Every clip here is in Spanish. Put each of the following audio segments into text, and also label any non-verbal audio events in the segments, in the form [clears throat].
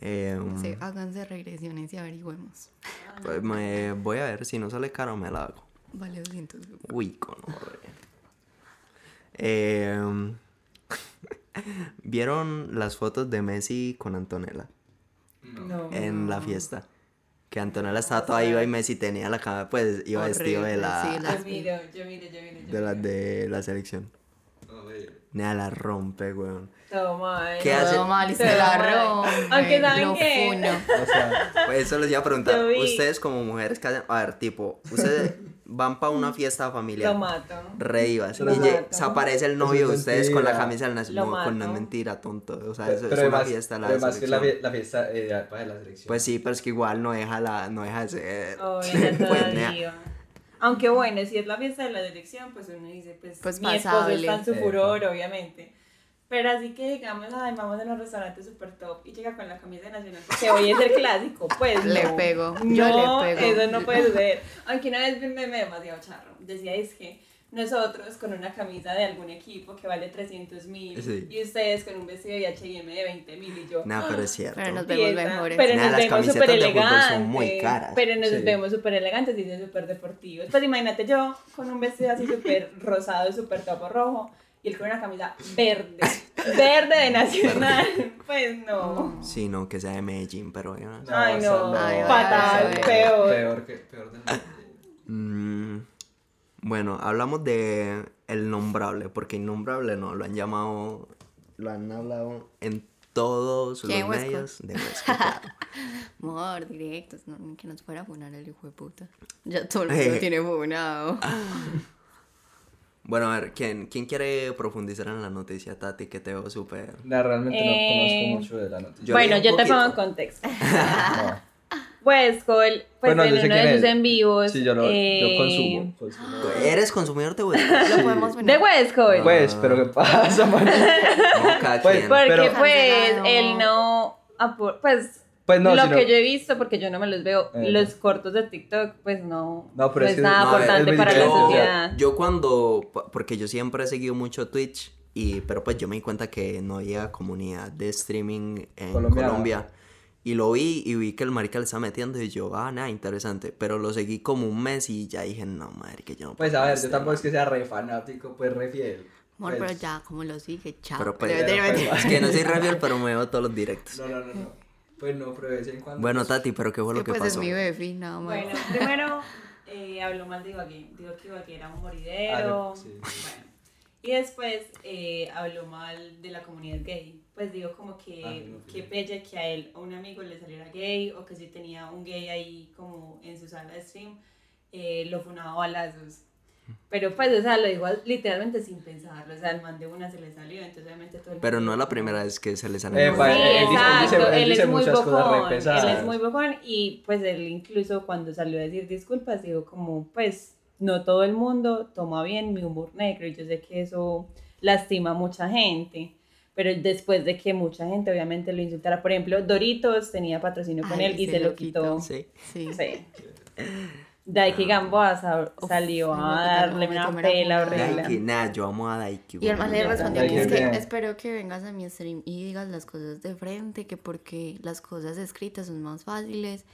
Em, Sí, háganse regresiones y averigüemos. pues me voy a ver si no sale caro me la hago. Vale 200 lucas. Uy, con Em, [laughs] ¿Vieron las fotos de Messi con Antonella No. en la fiesta? Que Antonella estaba toda iba y Messi tenía la cama, pues iba vestido de Horrible, la, sí, la- Yo miro, yo miro, yo miro. yo de la de la selección. A ver. Nada, la rompe, weón. Todo mal. ¿Qué hace? Todo mal y se la rompe. Aunque ¿saben funo. [laughs] O sea, Pues eso les iba a preguntar. Ustedes como mujeres que hacen, a ver, tipo, ustedes van para una fiesta familiar. Lo mato. Re ibas, Lo y se aparece el novio de es ustedes con la camisa del nacional. No, con mato. mentira, tonto. O sea, pero, eso pero es una además, fiesta la además que es la, fiesta eh, de, para la selección. Pues sí, pero es que igual no deja la, no deja de ser. Oh, [laughs] Pues. Aunque bueno, si es la fiesta de la dirección, pues uno dice, pues, Pues mi esposo está en su Epa. furor, obviamente. Pero así que digamos, ay, vamos a un restaurante super top y llega con la camisa de nacional porque hoy es el clásico, pues [laughs] Le no. pego, yo No, le pego. eso no puede suceder. Aunque una vez vi un meme demasiado charro. Decía, es que nosotros con una camisa de algún equipo que vale 300 mil Sí. y ustedes con un vestido de H&M de 20 mil y yo... Nah, pero es cierto. Pero nos vemos Piensa, mejores. Pero Nah, nos las vemos súper de fútbol son elegantes. muy caras. Pero nos Sí. vemos súper elegantes y son súper deportivos. Pues imagínate yo con un vestido así súper rosado y súper topo rojo y él con una camisa verde. [laughs] Verde de nacional. Pues no. Sí, no, que sea de Medellín, pero no. Ay, o sea, no. Ay, Fatal, peor. Peor que peor del Mm, bueno, hablamos de el nombrable, porque innombrable no, lo han llamado, lo han hablado en todos los medios de Huesco, [laughs] claro. Amor, directos, no, que nos fuera a funar el hijo de puta. Ya todo el [laughs] mundo Eh. tiene funado. [laughs] Bueno, a ver, ¿quién, ¿quién quiere profundizar en la noticia, Tati? Que te veo súper... No, realmente Eh, no conozco mucho de la noticia. Yo bueno, yo te pongo en contexto. No. Pues, Cole, pues Bueno, en uno de sus en vivos. Sí, yo lo eh, yo consumo. consumo. [gasps] ¿Eres consumidor de Huesco? Lo [laughs] podemos De funar. West Cole. Pues, pero ¿qué pasa, man? [laughs] No, [laughs] Pues. Porque Pero- pues él no pues, Pues no, lo sino- que yo he visto porque yo no me los veo Eh, los cortos de TikTok pues no No, pero no es que- nada No, importante es para la sociedad Yo cuando, porque yo siempre he seguido mucho Twitch, y, pero pues yo me di cuenta que no había comunidad de streaming en. Colombia. Y lo vi y vi que el marica le estaba metiendo y yo, ah, nada, interesante. Pero lo seguí como un mes y ya dije, no, madre, que yo no Pues a ver, yo streamar". tampoco es que sea re fanático, pues re fiel. Amor, Pues, pero ya, como lo sigue, chao. Pero pues, pero, pues, Es que no soy reviel, pero me veo todos los directos. No, no, no, no. Pues no, pero de vez en cuando. Bueno, pues, Tati, pero ¿qué fue lo que que pues es pasó? mi befi, nada más. bueno primero eh, habló mal de Ibagué dijo que Ibagué era un moridero Ah, sí. bueno y después eh, habló mal de la comunidad gay pues digo como que Ah, no, sí. pelle que a él o un amigo le saliera gay o que si tenía un gay ahí como en su sala de stream eh, lo funaba a balazos pero pues o sea lo digo literalmente sin pensarlo o sea el man de una se le salió entonces obviamente todo el Pero mundo no es la primera vez que se les sale. Eh, Sí, él dice- él dice- exacto, él él dice es muy muchas cosas re bocón, él es muy bocón y pues él incluso cuando salió a decir disculpas digo como pues no todo el mundo toma bien mi humor negro y yo sé que eso lastima a mucha gente, pero después de que mucha gente obviamente lo insultara, por ejemplo Doritos tenía patrocinio con Ay, él y se, lo quitó. Sí. Sí. Sí. [laughs] Daiki Gamboa Uf, salió a darle una pela horrible. Daiki, nada, yo amo a Daiki. Y el man le respondió que es que espero que vengas a mi stream y digas las cosas de frente, que porque las cosas escritas son más fáciles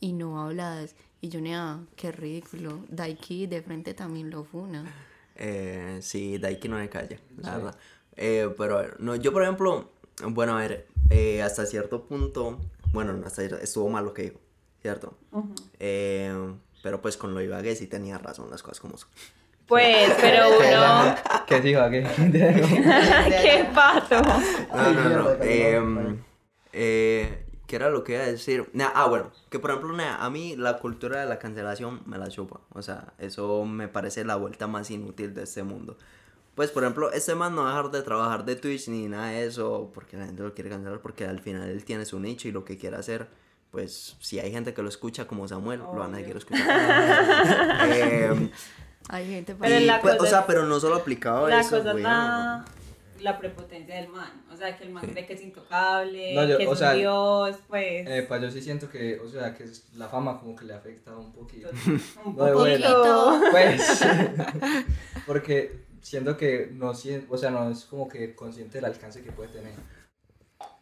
y no habladas. Y yo, nea, qué ridículo. Daiki de frente también lo funa. Eh, sí, Daiki no me calla, la verdad. Eh, pero a ver, no, yo por ejemplo, bueno, a ver, eh, hasta cierto punto, bueno, no, hasta cierto- estuvo mal lo que dijo, ¿cierto? Eh, pero pues con lo de Ibagué sí tenía razón las cosas como son. Pues, [laughs] pero uno... [laughs] ¿Qué dijo aquí? ¡Qué [laughs] pato! No, no, no. perdón, em, eh, ¿Qué era lo que iba a decir? Nah, ah, bueno, que por ejemplo, nah, a mí la cultura de la cancelación me la chupa. O sea, eso me parece la vuelta más inútil de este mundo. Pues, por ejemplo, este man no va a dejar de trabajar de Twitch ni nada de eso porque la gente lo quiere cancelar porque al final él tiene su nicho y lo que quiere hacer. Pues, si hay gente que lo escucha como Samuel, lo van a seguir escuchando. [laughs] Em, Hay gente Pero y, pues, o sea, pero no solo aplicado a La eso, cosa es güey, la, la prepotencia del man. O sea, que el man Sí. cree que es intocable, No, yo- que es o un sea, dios, pues. Eh, pues yo sí siento que, o sea, que la fama como que le afecta un poquito. [laughs] un no poquito. Pues, [laughs] porque siento que no, sien- o sea, no es como que consciente del alcance que puede tener.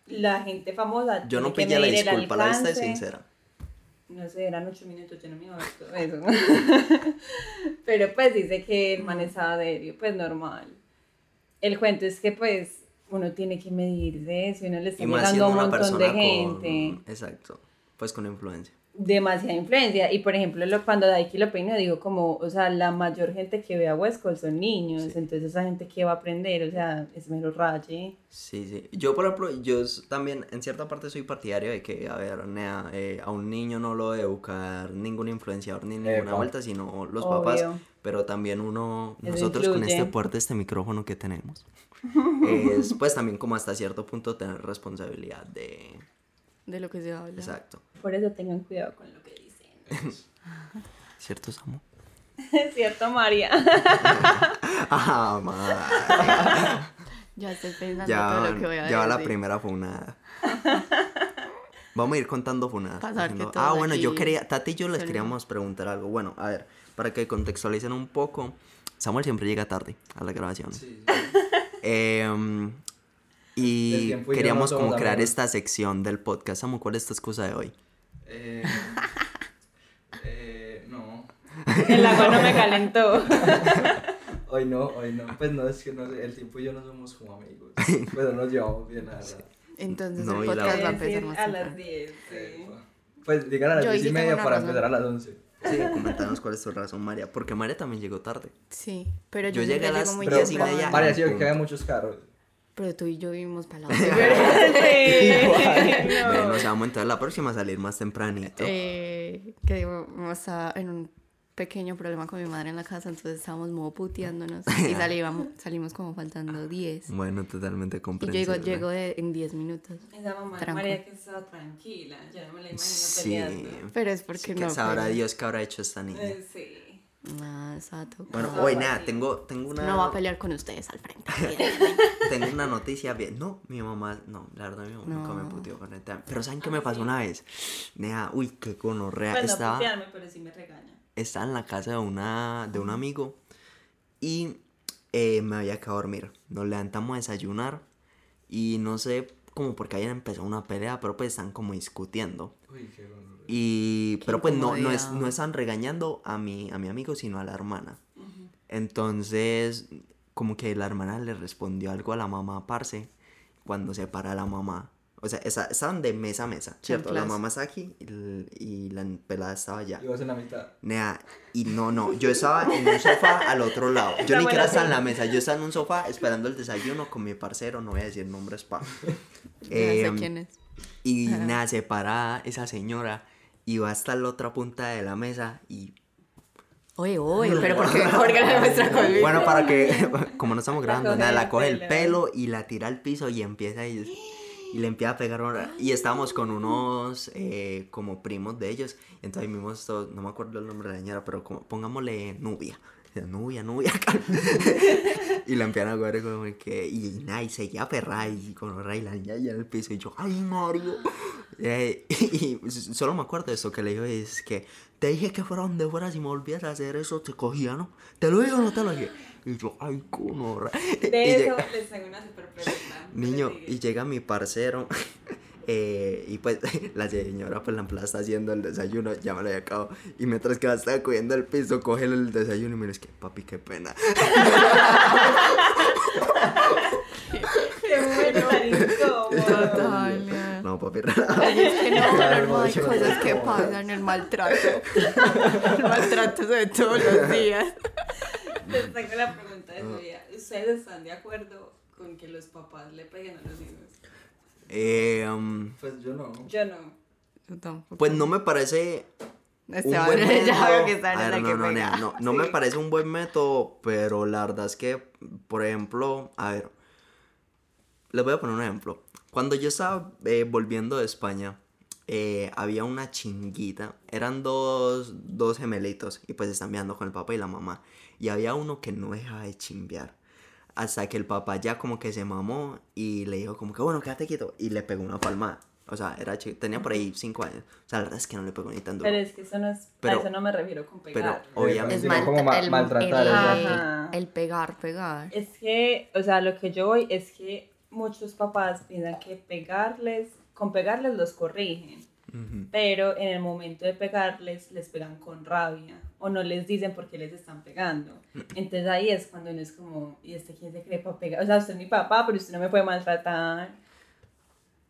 la gente famosa. Yo no pillé la disculpa, la vista es sincera. No sé, eran ocho minutos, yo no me iba a ver todo eso. [laughs] Pero pues dice que el man estaba serio, pues normal. El cuento es que pues uno tiene que medirse y uno le está llegando siendo a un montón de gente. con... Exacto, pues con influencia. Demasiada influencia. Y por ejemplo, lo, cuando Daiki lo peinó, digo como, o sea, la mayor gente que ve a West Coast son niños, Sí. entonces esa gente que va a aprender, o sea, es mero raye. Sí, sí. Yo, por ejemplo, yo también en cierta parte soy partidario de que, a ver, nea, eh, a un niño no lo debe educar ningún influenciador ni ninguna Epa. vuelta, sino los Obvio. papás. Pero también uno, Eso nosotros con este puerto, este micrófono que tenemos, [laughs] es pues también como hasta cierto punto tener responsabilidad de... De lo que se habla. Exacto. Por eso tengan cuidado con lo que dicen. [laughs] ¿Cierto, Samu? ¿Es [laughs] cierto, María? [laughs] Ah, madre. Ya estoy pensando Ya, todo lo que voy a ya va la decir. primera funada. Vamos a ir contando funadas. Haciendo- Ah, bueno, yo quería, Tati y yo les queríamos preguntar algo. Bueno, a ver, para que contextualicen un poco, Samuel siempre llega tarde a la grabación. Sí, sí. El y queríamos como crear amigos. esta sección del podcast. Samu, ¿cuál es tu excusa de hoy? Eh, [laughs] eh, no. El agua no me calentó. [laughs] Hoy no, hoy no. Pues no, es que no sé, el tiempo y yo no somos como amigos. Pero nos llevamos bien, la verdad. Entonces No, el y la podcast va a empezar más a las temprano. 10, sí. Pues digan a las Yo ahí 10 y sí media para razón. empezar a las 11. Sí, comentanos cuál es tu razón, María. Porque María también llegó tarde. Sí, pero Yo yo, llegué a las llego muy Pero diez y temprano. media. María, sí, que hay muchos carros. Pero tú y yo vivimos para la [laughs] Sí, no. Bueno, Samu, entonces la próxima a salir más tempranito. eh, que digo, estaba en un pequeño problema con mi madre en la casa, entonces estábamos modo puteándonos y [laughs] salíamos, salimos como faltando 10. Bueno, totalmente Y comprensible. llego, llego de- en 10 minutos. Esa mamá Tranco. María que estaba tranquila, yo no me la imagino Sí. peleando. Pero es porque Sí, que no. sabrá pues, Dios qué habrá hecho esta niña. Eh, Sí. Nada, exacto. Bueno, No, hoy pues nada, tengo, tengo una... No va a pelear con ustedes al frente. [laughs] Tengo una noticia bien. No, mi mamá, no, la verdad, mi mamá nunca me No. puteó con el tema. Pero ¿saben qué me pasó una vez? Nea, uy, qué gonorrea. Pues no estaba, putearme, pero sí me regaña. estaba en la casa de, una, de un amigo y eh, me había quedado a dormir. Nos levantamos a desayunar y no sé como porque hayan empezado una pelea, pero pues están como discutiendo. Uy, qué bueno. Y, pero pues no, no, es, no están regañando a mi, a mi amigo, sino a la hermana. Entonces, como que la hermana le respondió algo a la mamá, parce, cuando se para la mamá. O sea, esa- estaban de mesa a mesa, ¿cierto? La mamá está aquí y, la pelada estaba allá. Y vos en la mitad. Nea, y no, no, yo estaba en un sofá al otro lado. [laughs] Yo ni siquiera estaba en la mesa, yo estaba en un sofá esperando el desayuno con mi parcero, no voy a decir nombres pa. [laughs] Ya sé Em, quién es. y nada, se para esa señora y va hasta la otra punta de la mesa y... Oye, oye, pero ¿por qué, ¿por qué la muestra conmigo? Bueno, para que, [laughs] como no estamos La grabando coge nada, la coge el pelo. y la tira al piso y empieza y, y le empieza a pegar una- Y estábamos con unos eh, como primos de ellos. Y entonces vimos todos, no me acuerdo el nombre de la señora, pero como, pongámosle Nubia. Nubia, Nubia. [laughs] y la empiezan a coger como que, y nada, y seguía perra y con y la niña en el piso. Y yo, ay, Mario. Eh, y, [laughs] solo me acuerdo de eso que le dijo, es que te dije que fuera donde fueras y me volvías a hacer eso, te cogía, ¿no? ¿Te lo digo o no te lo dije? Y yo, ay, conorra. Y De eso llega- les una super pregunta. Niño, y llega mi parcero. [laughs] eh, y pues [laughs] la señora pues la está haciendo el desayuno, ya me lo había acabado. Y mientras que la estaba cogiendo el piso, coge el desayuno y me dice que papi, qué pena. [laughs] [laughs] Total. No, papi, es que no, Claro, no, hay cosas que pasan, el maltrato. El maltrato se ve todos los días. Les tengo la pregunta de su vida. ¿Ustedes están de acuerdo con que los papás le peguen a los hijos? Eh, um, Pues yo no. Yo no. Yo tampoco. pues no me parece un Esteban, buen método. ya veo que está A en ver, no, que no, nea, no, no me parece un buen método, pero la verdad es que, por ejemplo, a ver, les voy a poner un ejemplo. Cuando yo estaba eh, volviendo de España, eh, había una chinguita, eran dos, dos gemelitos, y pues están viendo con el papá y la mamá, y había uno que no dejaba de chimbear. Hasta que el papá ya como que se mamó y le dijo como que bueno, quédate quieto. Y le pegó una palmada. O sea, era chi- tenía por ahí cinco años. O sea, la verdad es que no le pegó ni tan duro. Pero es que eso no es. Pero- a eso no me refiero con pegar. Obviamente. Es mal- como ma- el, maltratar, el- exacto. el pegar, pegar. Es que, o sea, lo que yo voy es que muchos papás piensan que pegarles, con pegarles los corrigen, Ujú. pero en el momento de pegarles les pegan con rabia o no les dicen por qué les están pegando. Entonces ahí es cuando uno es como, ¿y este quién se cree para pegar? O sea, usted es mi papá, pero usted no me puede maltratar.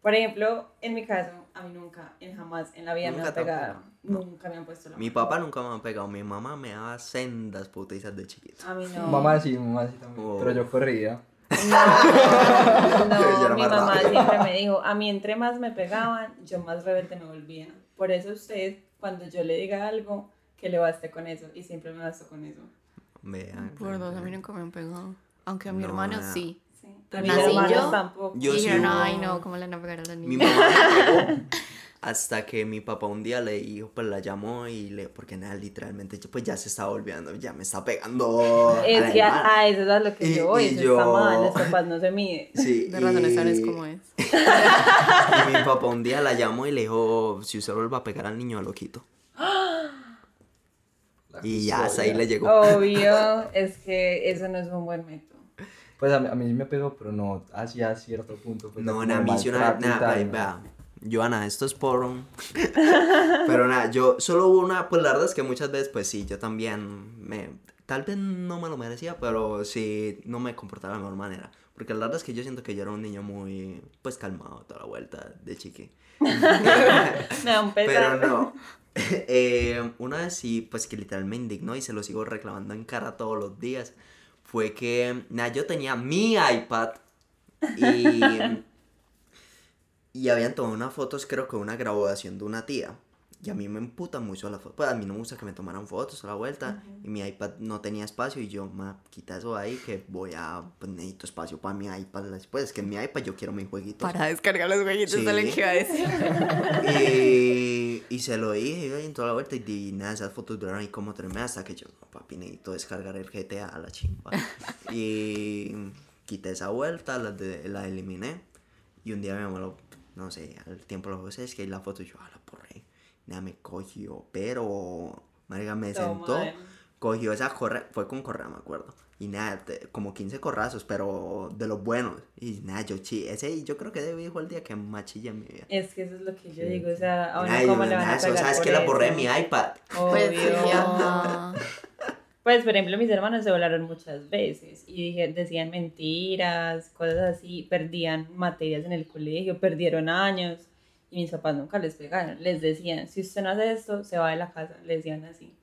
Por ejemplo, en mi caso, a mí nunca, en jamás en la vida me Nunca han pegado. no. Nunca me han puesto la Mi mano. papá nunca me ha pegado, mi mamá me daba sendas putizas de chiquito. A mí no. Mamá sí, mamá sí también. Oh. Pero yo corría. No, no, [laughs] era mi mamá siempre me dijo, a mí entre más me pegaban, yo más rebelde me volvía. Por eso usted, cuando yo le diga algo, que le baste con eso. Y siempre me bastó con eso. Vean. Por dos, a mí nunca me han pegado. Aunque a mi No, hermano nada. sí. Sí. Nací yo, tampoco. Yo y sí dijeron, hubo- ay no, ¿cómo le van a pegar a la Mi niña? mamá me pegó [laughs] hasta que mi papá un día le dijo, pues la llamó y le, porque nada, literalmente, yo, pues ya se está volviendo, ya me está pegando. Es que a, hermana. a eso es a lo que Y- yo voy, eso yo- está mal, los papás no se miden. Sí, De razón, esa es y- como es. [laughs] Y mi papá un día la llamó y le dijo, si usted vuelve a pegar al niño, lo quito. Y ya hasta ahí le llegó. Obvio, [laughs] es que eso no es un buen método. Pues a mí, a mí sí me pegó, pero no hacia cierto punto. Pues, No, nada, a mí nada, ¿no? vea, Joana, esto es por un- [laughs] Pero nada, yo solo hubo una, pues la verdad es que muchas veces, pues sí, yo también me, tal vez no me lo merecía, pero sí, no me comportaba de la mejor manera. Porque la verdad es que yo siento que yo era un niño muy, pues calmado toda la vuelta de chiqui. [laughs] Me da un Pero no. [laughs] Eh, una vez sí, pues que literal me indignó y se lo sigo reclamando en cara todos los días. Fue que, nada, yo tenía mi iPad y. [laughs] y habían tomado unas fotos, creo que una graduación de una tía. Y a mí me emputa mucho la foto. Pues a mí no me gusta que me tomaran fotos a la vuelta. Y mi iPad no tenía espacio. Y yo, ma, quita eso de ahí que voy a. Pues necesito espacio para mi iPad. Pues es que en mi iPad yo quiero mis jueguitos. Para descargar los jueguitos, Sí. que iba a decir. Y, y se lo dije yo en toda la vuelta y, di- nada, esas fotos duraron ahí como tres meses hasta que yo, no papi, necesito descargar el GTA a la chimba. [laughs] y quité esa vuelta, la, de- la eliminé y un día mi mamá lo, no sé, al tiempo lo puse, es que la foto yo, ah, la porré. Nada, me cogió, pero, marica, me Toma, sentó, eh. cogió esa correa, fue con correa, me acuerdo. Y nada, te- como 15 corrazos, pero de los buenos. Y nada, yo chi, ese yo creo que debe fue el día que más chillé en mi vida. Es que eso es lo que yo digo, o sea, a uno Ay, cómo yo, le van a pegar ¿Sabes que la borré eso? mi iPad? Pues Obvio. ajá. Pues, por ejemplo, mis hermanos se volaron muchas veces y dije- decían mentiras, cosas así, perdían materias en el colegio, perdieron años y mis papás nunca les pegaron. Les decían, si usted no hace esto, se va de la casa. Les decían así.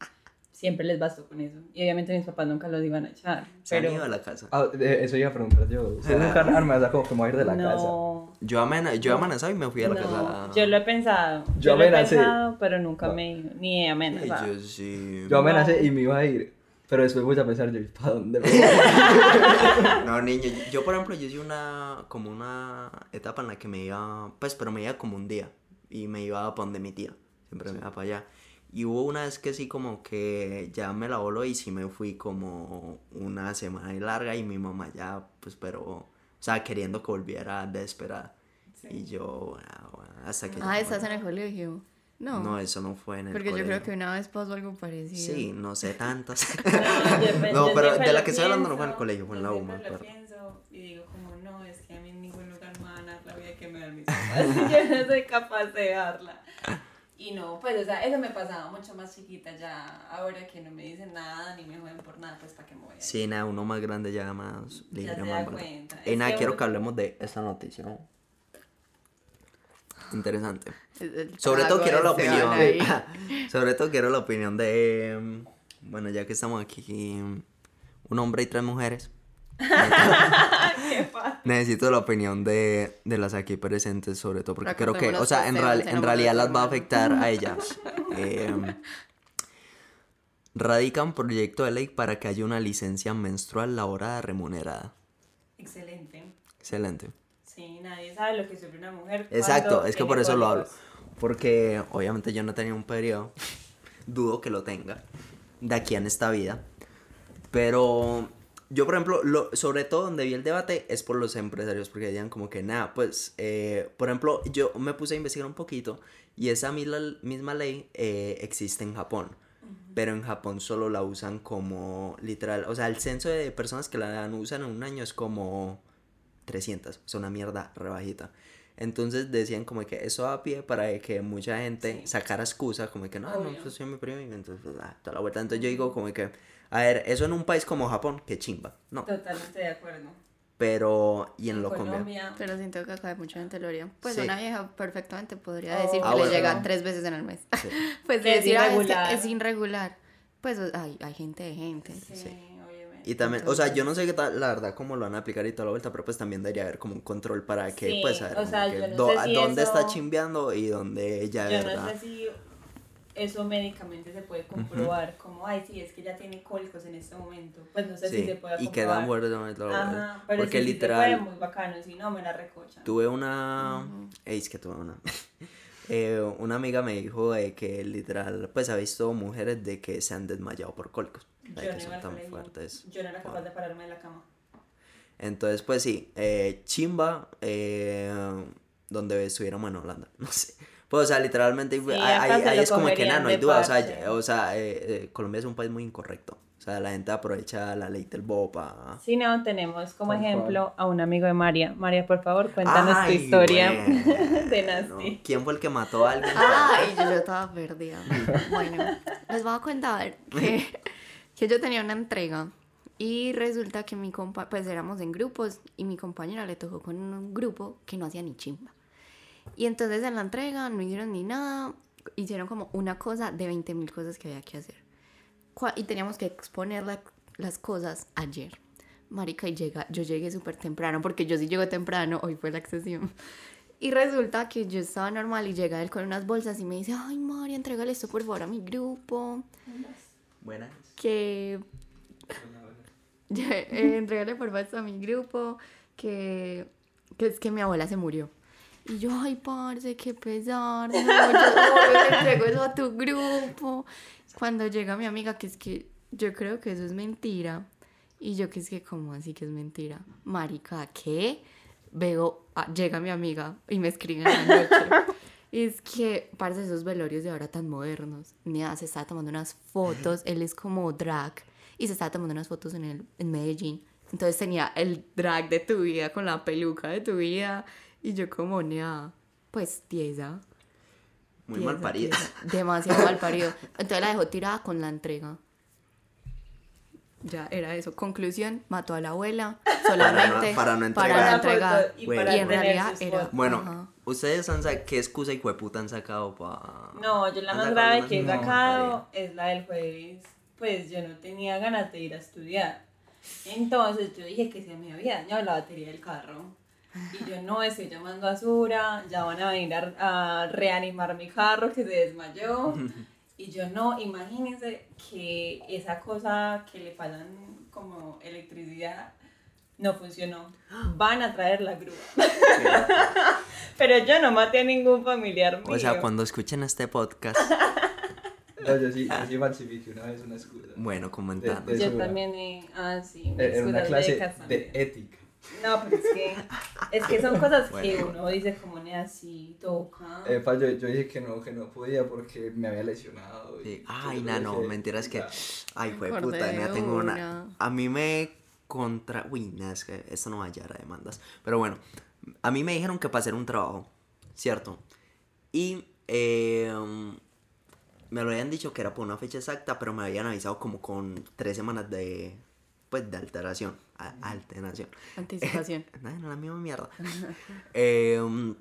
Siempre les bastó con eso. Y obviamente mis papás nunca los iban a echar. Se han Pero ido a la casa. Ah, eso iba a preguntar yo. Ustedes nunca [laughs] han amenazado como que me voy a ir de la casa. no, Yo, amena yo amenazaba y me fui a la no, casa. yo lo he pensado. Yo Yo, lo he amenacé. pensado, pero nunca No. me ni he amenazado. Yo sí. Yo amenacé No. y me iba a ir. Pero después voy a pensar yo, ¿para dónde me voy? [laughs] No, niño, yo por ejemplo, yo hice una, como una etapa en la que me iba, pues, pero me iba como un día y me iba para donde mi tía, siempre me iba para allá. Y hubo una vez que sí como que ya me la voló y sí me fui como una semana y larga y mi mamá ya, pues, pero, o sea, queriendo que volviera desesperada. Y yo, ah, bueno, hasta que... Ah, ¿estás en volvió. el colegio? No. No, eso no fue en el porque yo creo colegio. que una vez pasó algo parecido. Sí, no sé [laughs] tantas. No, [laughs] pero de la que estoy hablando no fue en el colegio, fue en la UMA, lo pero- pienso y digo como, no, es que a mí en ningún lugar me van a dar la vida que me dan mis papás [laughs] yo no soy capaz de darla. Y no, pues, o sea, eso me pasaba mucho más chiquita ya, ahora que no me dicen nada ni me joden por nada, pues, ¿para qué me voy a ir? Sí, nada, uno más grande ya más libre, se más da cuenta. Y nada, que quiero que hablemos de esta noticia. ¿no? Interesante. Sobre todo quiero la opinión. [laughs] Sobre todo quiero la opinión de. mm, Bueno, ya que estamos aquí, mm, un hombre y tres mujeres. [laughs] Necesito la opinión de, de las aquí presentes, sobre todo porque creo que, o sea, en, real- en realidad las va a afectar a [laughs] ellas. Eh, radican proyecto de ley para que haya una licencia menstrual laborada remunerada. Excelente. Excelente. Sí, nadie sabe lo que sufre una mujer. Exacto, es que por eso lo hablo. Porque obviamente yo no tenía un periodo. [laughs] Dudo que lo tenga. De aquí en esta vida. Pero yo, por ejemplo, lo, sobre todo donde vi el debate es por los empresarios. Porque decían como que nada, pues, eh, por ejemplo, yo me puse a investigar un poquito. Y esa misma, misma ley eh, existe en Japón. Pero en Japón solo la usan como literal. O sea, el censo de personas que la usan en un año es como 300, es una mierda rebajita. Entonces decían como que eso a pie para que mucha gente Sí. sacara excusa, como que no, no, Obvio. pues soy mi primo, y entonces pues, ah, toda la vuelta. Entonces yo digo como que, a ver, eso en un país como Japón, que chimba, no, Totalmente de acuerdo. pero y en lo Colombia. Colombia, Pero siento que acá mucha gente lo haría. Pues Sí. una vieja perfectamente podría Oh. decir que Ah, le bueno. llega tres veces en el mes. Sí. [laughs] pues Que es decir, "Ah, es que irregular". es irregular. Pues hay, hay gente de gente. sí. Y también, o sea, yo no sé qué tal, la verdad, cómo lo van a aplicar y toda la vuelta, pero pues también debería haber como un control para que, Sí, pues, saber o como sea, yo no do- sé a si dónde está eso- chimbeando y dónde ya Yo verdad. no sé si eso médicamente se puede comprobar, como, ay, sí, es que ya tiene cólicos en este momento. Pues no sé Sí, si se puede y comprobar. quedan muertos y todo lo Ajá, pero Porque sí, literal, se puede, muy bacano, si no, me la recochan. tuve una. Ey, es que tuve una. Eh, una amiga me dijo de que literal, pues ha visto mujeres de que se han desmayado por cólicos. Yo de que no son iba al tan fuertes. Yo no era capaz de pararme de la cama. Entonces, pues sí, eh, chimba, eh, donde estuviéramos en Holanda, [laughs] no sé. Pues, o sea, literalmente, Sí, ahí, acá ahí- se es como que nada, no hay duda. O sea, ya- o sea eh, eh, Colombia es un país muy incorrecto. O sea, la gente aprovecha la ley del bopa. Si no, tenemos como ejemplo a un amigo de María. María, por favor, cuéntanos Ay, tu historia bueno. [laughs] de Nasty. ¿Quién fue el que mató a alguien? Ay, yo, yo estaba perdida. Bueno, les voy a contar que, que yo tenía una entrega y resulta que mi compa, pues éramos en grupos y mi compañera le tocó con un grupo que no hacía ni chimba. Y entonces en la entrega no hicieron ni nada, hicieron como una cosa de 20 mil cosas que había que hacer. Y teníamos que exponer la- las cosas ayer. Marica, y llega, yo llegué súper temprano, porque yo sí llego temprano, hoy fue la excepción. Y resulta que yo estaba normal y llega él con unas bolsas y me dice, ay María, entrégale esto por favor a mi grupo, Buenas. que [laughs] eh, entrégale por favor esto a mi grupo, que, que es que mi abuela se murió. Y yo, ay, parce, qué pesar, no, yo le entrego eso a tu grupo. Cuando llega mi amiga, que es que yo creo que eso es mentira. Y yo, que es que, ¿cómo así que es mentira? Marica, ¿qué? Veo, ah, llega mi amiga y me escribe en la noche. Y es que, parce, esos velorios de ahora tan modernos. Mira, se estaba tomando unas fotos, él es como drag, y se estaba tomando unas fotos en, el, en Medellín. Entonces tenía el drag de tu vida con la peluca de tu vida. Y yo como, nea, pues tiesa. Muy tiesa, mal parida. tiesa, Demasiado [laughs] mal parido. Entonces la dejó tirada con la entrega. Ya, era eso. Conclusión, mató a la abuela solamente para no para entregar. no entregar. y Bueno. para Y en realidad era-. Bueno, Ajá. ustedes han sacado, ¿qué excusa y hueputa han sacado para...? No, yo la más grave que he sacado es la del jueves. Pues yo no tenía ganas de ir a estudiar. Entonces yo dije que se me había dañado la batería del carro. Y yo no estoy llamando a Sura, ya van a venir a, a reanimar mi carro que se desmayó. [laughs] Y yo no, imagínense que esa cosa que le pasan como electricidad no funcionó. Van a traer la grúa. [laughs] Pero yo no maté a ningún familiar mío. O sea, cuando escuchen este podcast, [laughs] No, yo sí, yo sí falsifiqué una vez una excusa. bueno, comentando. De- de- Yo también, ah, sí, Eh, En una clase de ética. No, pero es que, es que son cosas que uno dice como ne así, toca. Eh, pa, yo, yo dije que no, que no podía porque me había lesionado. y Sí. yo Ay, le no, no, dije, mentiras que... "Ya". Ay, fue puta, de mira, tengo una... A mí me contra... Uy, no, es que esto no va a llegar a demandas. Pero bueno, a mí me dijeron que para hacer un trabajo, ¿cierto? Y eh, me lo habían dicho que era por una fecha exacta, pero me habían avisado como con tres semanas de... Pues de alteración. A- alteración. Anticipación. [laughs] No, no, la misma mierda. [laughs] Em,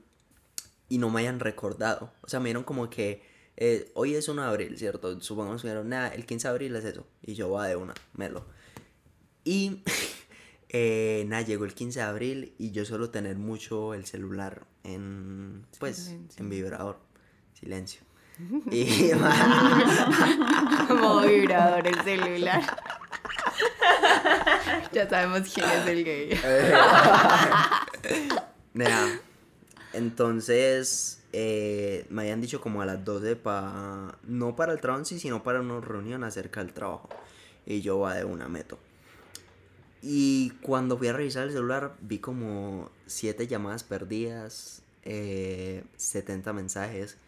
y no me hayan recordado. O sea, me dieron como que eh, hoy es 1 de abril, ¿cierto? Supongamos que me dieron, nada, el 15 de abril es eso. Y yo va de una, melo. Y [laughs] eh, nada, llegó el 15 de abril y yo suelo tener mucho el celular en, pues, Silencio. en vibrador. Silencio. Y Como vibrador el celular. [laughs] ya sabemos quién es el gay. [laughs] Nada. Entonces, eh, me habían dicho como a las 12 para, no para el trabajo sino para una reunión acerca del trabajo. Y yo va de una meto. Y cuando fui a revisar el celular, vi como 7 llamadas perdidas, eh, 70 mensajes.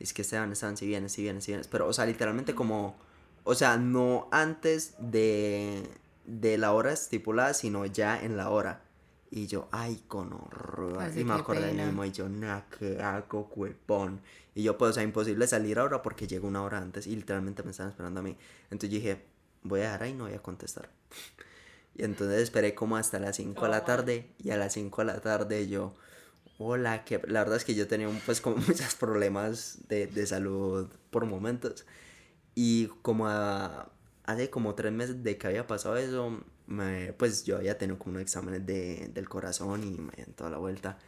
Es que Esteban, Esteban, si vienes, si vienes, si vienes. Pero, o sea, literalmente como, o sea, no antes de, de la hora estipulada, sino ya en la hora. Y yo, ay, con horror. Y me acordé de mí pena. mismo y yo, nah, ¿qué hago, cuepón? Y yo, pues, o sea, imposible salir ahora porque llego una hora antes y literalmente me estaban esperando a mí. Entonces yo dije, voy a dejar ahí y no voy a contestar. Y entonces esperé como hasta las 5 de la tarde y a las 5 de la tarde yo, hola, que la verdad es que yo tenía un, pues como [laughs] muchos problemas de, de salud por momentos. Y como a- hace como tres meses de que había pasado eso, me, pues yo había tenido como unos exámenes de, del corazón y me dieron toda la vuelta.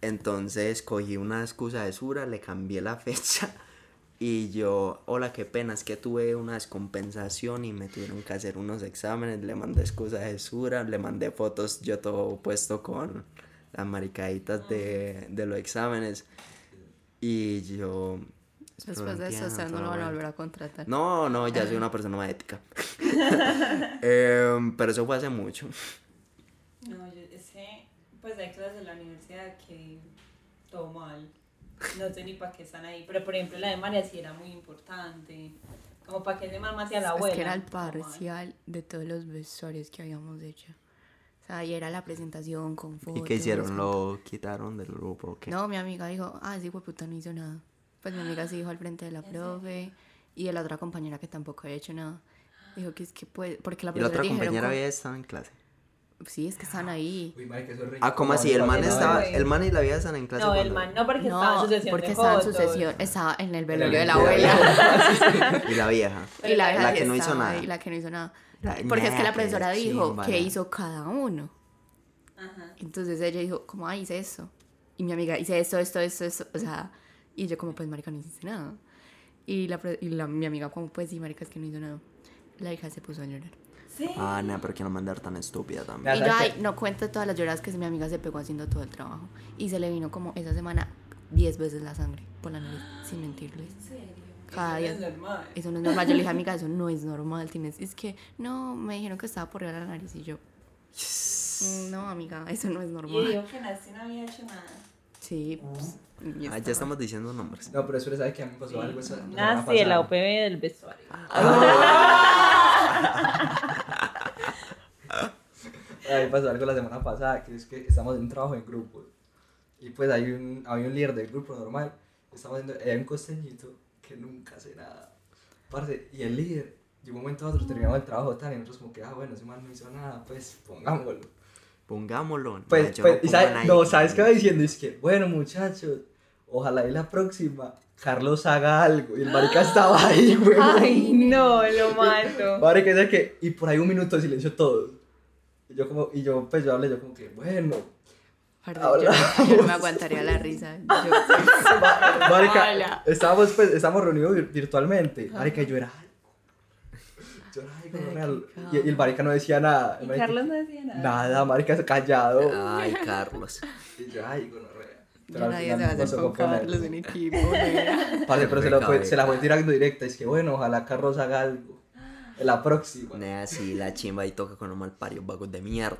Entonces cogí una excusa de Sura, le cambié la [laughs] fecha y yo, hola, qué pena, es que tuve una descompensación y me tuvieron que hacer unos exámenes, le mandé excusa de Sura, le mandé fotos yo todo puesto con las maricaditas de, de los exámenes y yo... Después de eso, entiendan ustedes no lo van a volver a contratar. No, no, ya soy una persona más ética. [laughs] Em, pero eso fue hace mucho. No, yo es que, pues hay clases de la universidad que todo mal. No sé ni para qué están ahí. Pero por ejemplo, la de María sí era muy importante. Como para que ese man mate a la abuela. Es que era el parcial de todos los vestuarios que habíamos hecho. O sea, y era la presentación con fotos. ¿Y qué hicieron? ¿Lo quitaron del grupo o qué? No, mi amiga dijo, ah, sí, puta, no hizo nada. Pues mi amiga sí dijo al frente de la profe y de la otra compañera que tampoco había hecho nada. Dijo que es que puede, porque la ¿Y la profesora otra dijeron compañera había estado en clase? Sí, es que están ahí. Uy, marica, eso es Ah, ¿cómo así? ¿El man no, estaba, el man y la vida están en clase? No, el man no, porque estaba en No, su sesión porque de estaba en fotos. su sesión, estaba en el velorio de la Y abuela. [laughs] Y la vieja. y la, vieja La que no hizo nada. ahí, la que no hizo nada. La- Porque es que la profesora qué dijo chimba, que hizo cada uno. Ajá. Entonces ella dijo, como, ah, hice eso. Y mi amiga, hice esto, esto, esto, esto. O sea, y yo como, pues, marica, no hiciste nada. Y, la, y la, mi amiga como, pues, sí, marica, es que no hizo nada. La hija se puso a llorar. Sí. Ah, no, pero que no mandar tan estúpida también. Y yo, ¿sabes ay, no cuento todas las lloradas que mi amiga se pegó haciendo todo el trabajo. Y se le vino como esa semana 10 veces la sangre por la nariz, sin mentirles. ¿En serio? Cada Eso día. es normal. Eso no es normal. Yo le dije, amiga, [laughs] eso no es normal. Tienes, es que, no, me dijeron que estaba por arriba de la nariz. Y yo, "Mm, no, amiga, eso no es Y normal. dijo que Nasty no había hecho nada. Sí, pues, y Ah, ya estamos diciendo nombres. No, pero eso le sabe que a mí me pasó algo semana Nasty, de la. OPB del vestuario. [laughs] A mí me pasó algo la semana pasada, que es que estamos en un trabajo en grupo. Y pues hay un, había un líder del grupo normal. Estamos haciendo, hay un costeñito que nunca hace nada. Parce, y el líder, de un momento a otro terminamos el trabajo tal, y nosotros como que, ah, bueno, ese man no hizo nada, pues pongámoslo. Pongámoslo. no, Pues, pues, no no, ¿sabes qué va diciendo? Es que, bueno, muchachos, ojalá y la próxima Carlos haga algo. Y el marica [gasps] estaba ahí, güey. Ay, no, lo [laughs] mato. Marica, es que, y por ahí un minuto de silencio todos. Y yo como, y yo, pues yo hablé, yo como que, bueno. Perdón, yo, yo no me [laughs] aguantaría la risa. Yo, Ma- [laughs] Marica, Hola. estábamos, pues, estábamos reunidos vir- virtualmente. Marica, yo era, real. Y, y el marica no decía nada. El Y marica- Carlos no decía nada. Nada, marica, callado. Ay, Carlos. Y yo, ay, gonorrea. Pero nadie se va a hacer con Carlos en equipo. Parce, pero se, lo fue- se la fue tirando directa. Es que bueno, ojalá Carlos haga algo. En la próxima. Nea, sí, la chimba y toca con los malparios vagos de mierda.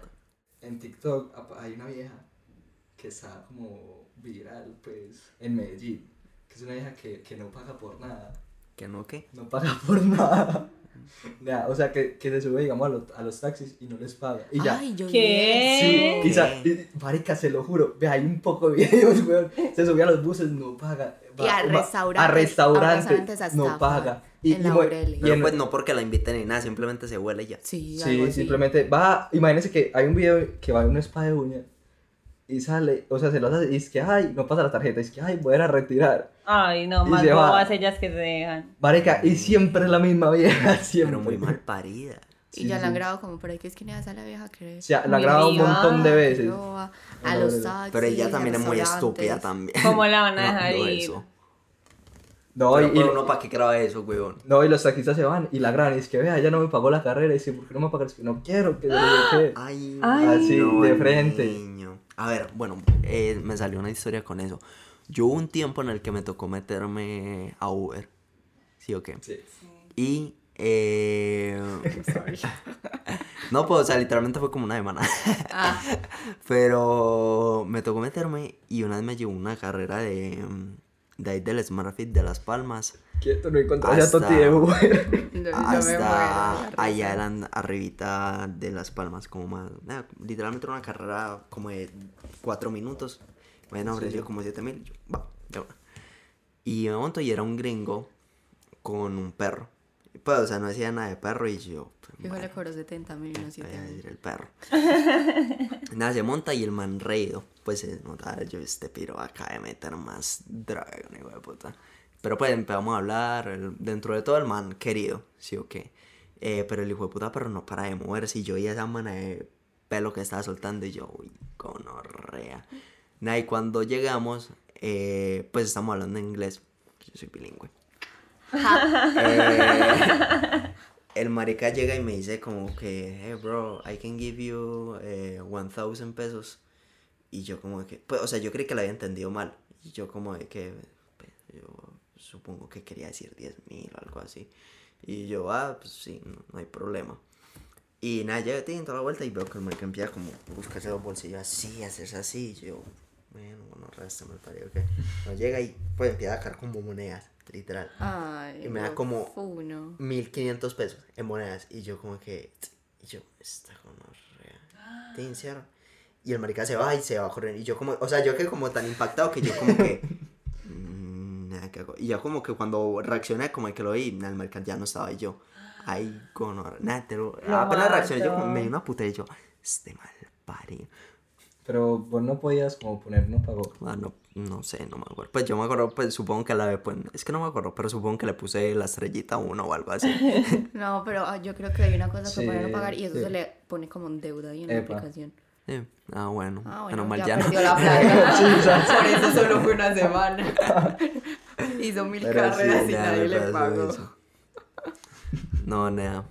En TikTok hay una vieja que está como viral, pues, en Medellín. Que es una vieja que, que no paga por nada. ¿Que no qué? No paga por nada. O sea, que, que se sube, digamos, a los, a los taxis y no les paga. Y ya. Ay, yo ¿Qué? Sí, y, y- marica, se lo juro, ve, hay un poco de videos, [laughs] weón. Se subía a los buses, no paga. Y a va- restaurantes, A restaurantes, no paga. Y, en y y Pero pues no porque la inviten ni nada, simplemente se huele y ya. Sí, Sí, simplemente va, imagínense que hay un video que va a un spa de uñas y sale, o sea, se lo hace y es que, ay, no pasa la tarjeta, es que, ay, voy a ir a retirar. Ay, no, más bobas ellas que se dejan. Marica, y siempre es la misma vieja, [laughs] siempre. Pero muy mal parida. Y Sí, ya sí. la han grabado como por ahí que es que esa la vieja que O sea, la ha grabado un montón de veces. a los taxis. Pero ella a también es muy estúpida también. ¿Cómo la van a [laughs] No, dejar no ir? eso. No, y, Pero, y- pero uno para qué graba eso, weón. no, y los taxistas se van y la gran, y es que, vea, ella no me pagó la carrera, y dice, ¿por qué no me pagas? Es que no quiero, que yo no sé qué. Ay, Ay. Así, no, de frente. niño. A ver, bueno, eh, me salió una historia con eso. Yo hubo un tiempo en el que me tocó meterme a Uber. ¿Sí o qué? Sí. Y. Eh... [laughs] no, pues, o sea, literalmente fue como una semana. Ah, [laughs] Pero me tocó meterme y una vez me llevó una carrera de, de ahí del Smart Fit de Las Palmas Quieto, no encontré a Hasta- Toti de Uber. [laughs] No, hasta la allá eran arribita de Las Palmas, como más, nada, literalmente una carrera como de cuatro minutos. Bueno, Sí. ofreció como siete mil, yo, va, de una. Y me monto y era un gringo con un perro. Pues, o sea, no decía nada de perro y yo, pues, Fijo, le cobró 70 mil y no 7 voy a mil. decir el perro. [laughs] Nada, se monta y el man reído. Pues se nota, yo este piro acá de meter más droga, un hijo de puta. Pero pues empezamos a hablar, el- dentro de todo el man querido, sí o qué. Eh, pero el hijo de puta pero no para de moverse y yo y esa mana de pelo que estaba soltando y yo, uy, gonorrea. Nada, y cuando llegamos, eh, pues estamos hablando en inglés, yo soy bilingüe. Eh, el marica llega y me dice como que, hey bro, I can give you eh, 1000 pesos. Y yo como de que, pues, o sea, yo creí que lo había entendido mal. Y yo como de que, pues, yo supongo que quería decir 10 mil o algo así. Y yo, ah, pues sí, no, no hay problema. Y nada, llega tin, toda la vuelta y veo que el marica empieza como a buscarse los bolsillos así, hacerse así. Y yo, bueno, bueno, resta me parió que. No llega y pues empieza a sacar como monedas, literal. Ay, Y me da como- funo. 1500 pesos en monedas. Y yo como que, y yo, esta gonorrea. Tin, cierra. Y el marica se va y se va a correr. Y yo como, o sea, yo que como tan impactado que yo como que... mm, nada, ¿qué hago? Y ya como que cuando reaccioné como que lo vi, nada, el marica ya no estaba y yo. Ay, gonorrea. Nada, te lo... Lo apenas reaccioné yo como me di una puta y yo, este mal parido. Pero vos no podías como poner no pagó. Ah, no, no sé, no me acuerdo. Pues yo me acuerdo, pues supongo que la pues, es que no me acuerdo, pero supongo que le puse la estrellita 1 o algo así. [laughs] No, pero ah, yo creo que hay una cosa que Sí, no pagar y eso sí. se le pone como en deuda ahí en la aplicación. Sí. Ah, bueno. Ah, bueno, Menos mal ya, ya, no. perdió la plata. [laughs] Por eso solo fue una semana. [laughs] Hizo mil Pero sí, carreras y Ya nadie le pagó. eso. No, nada.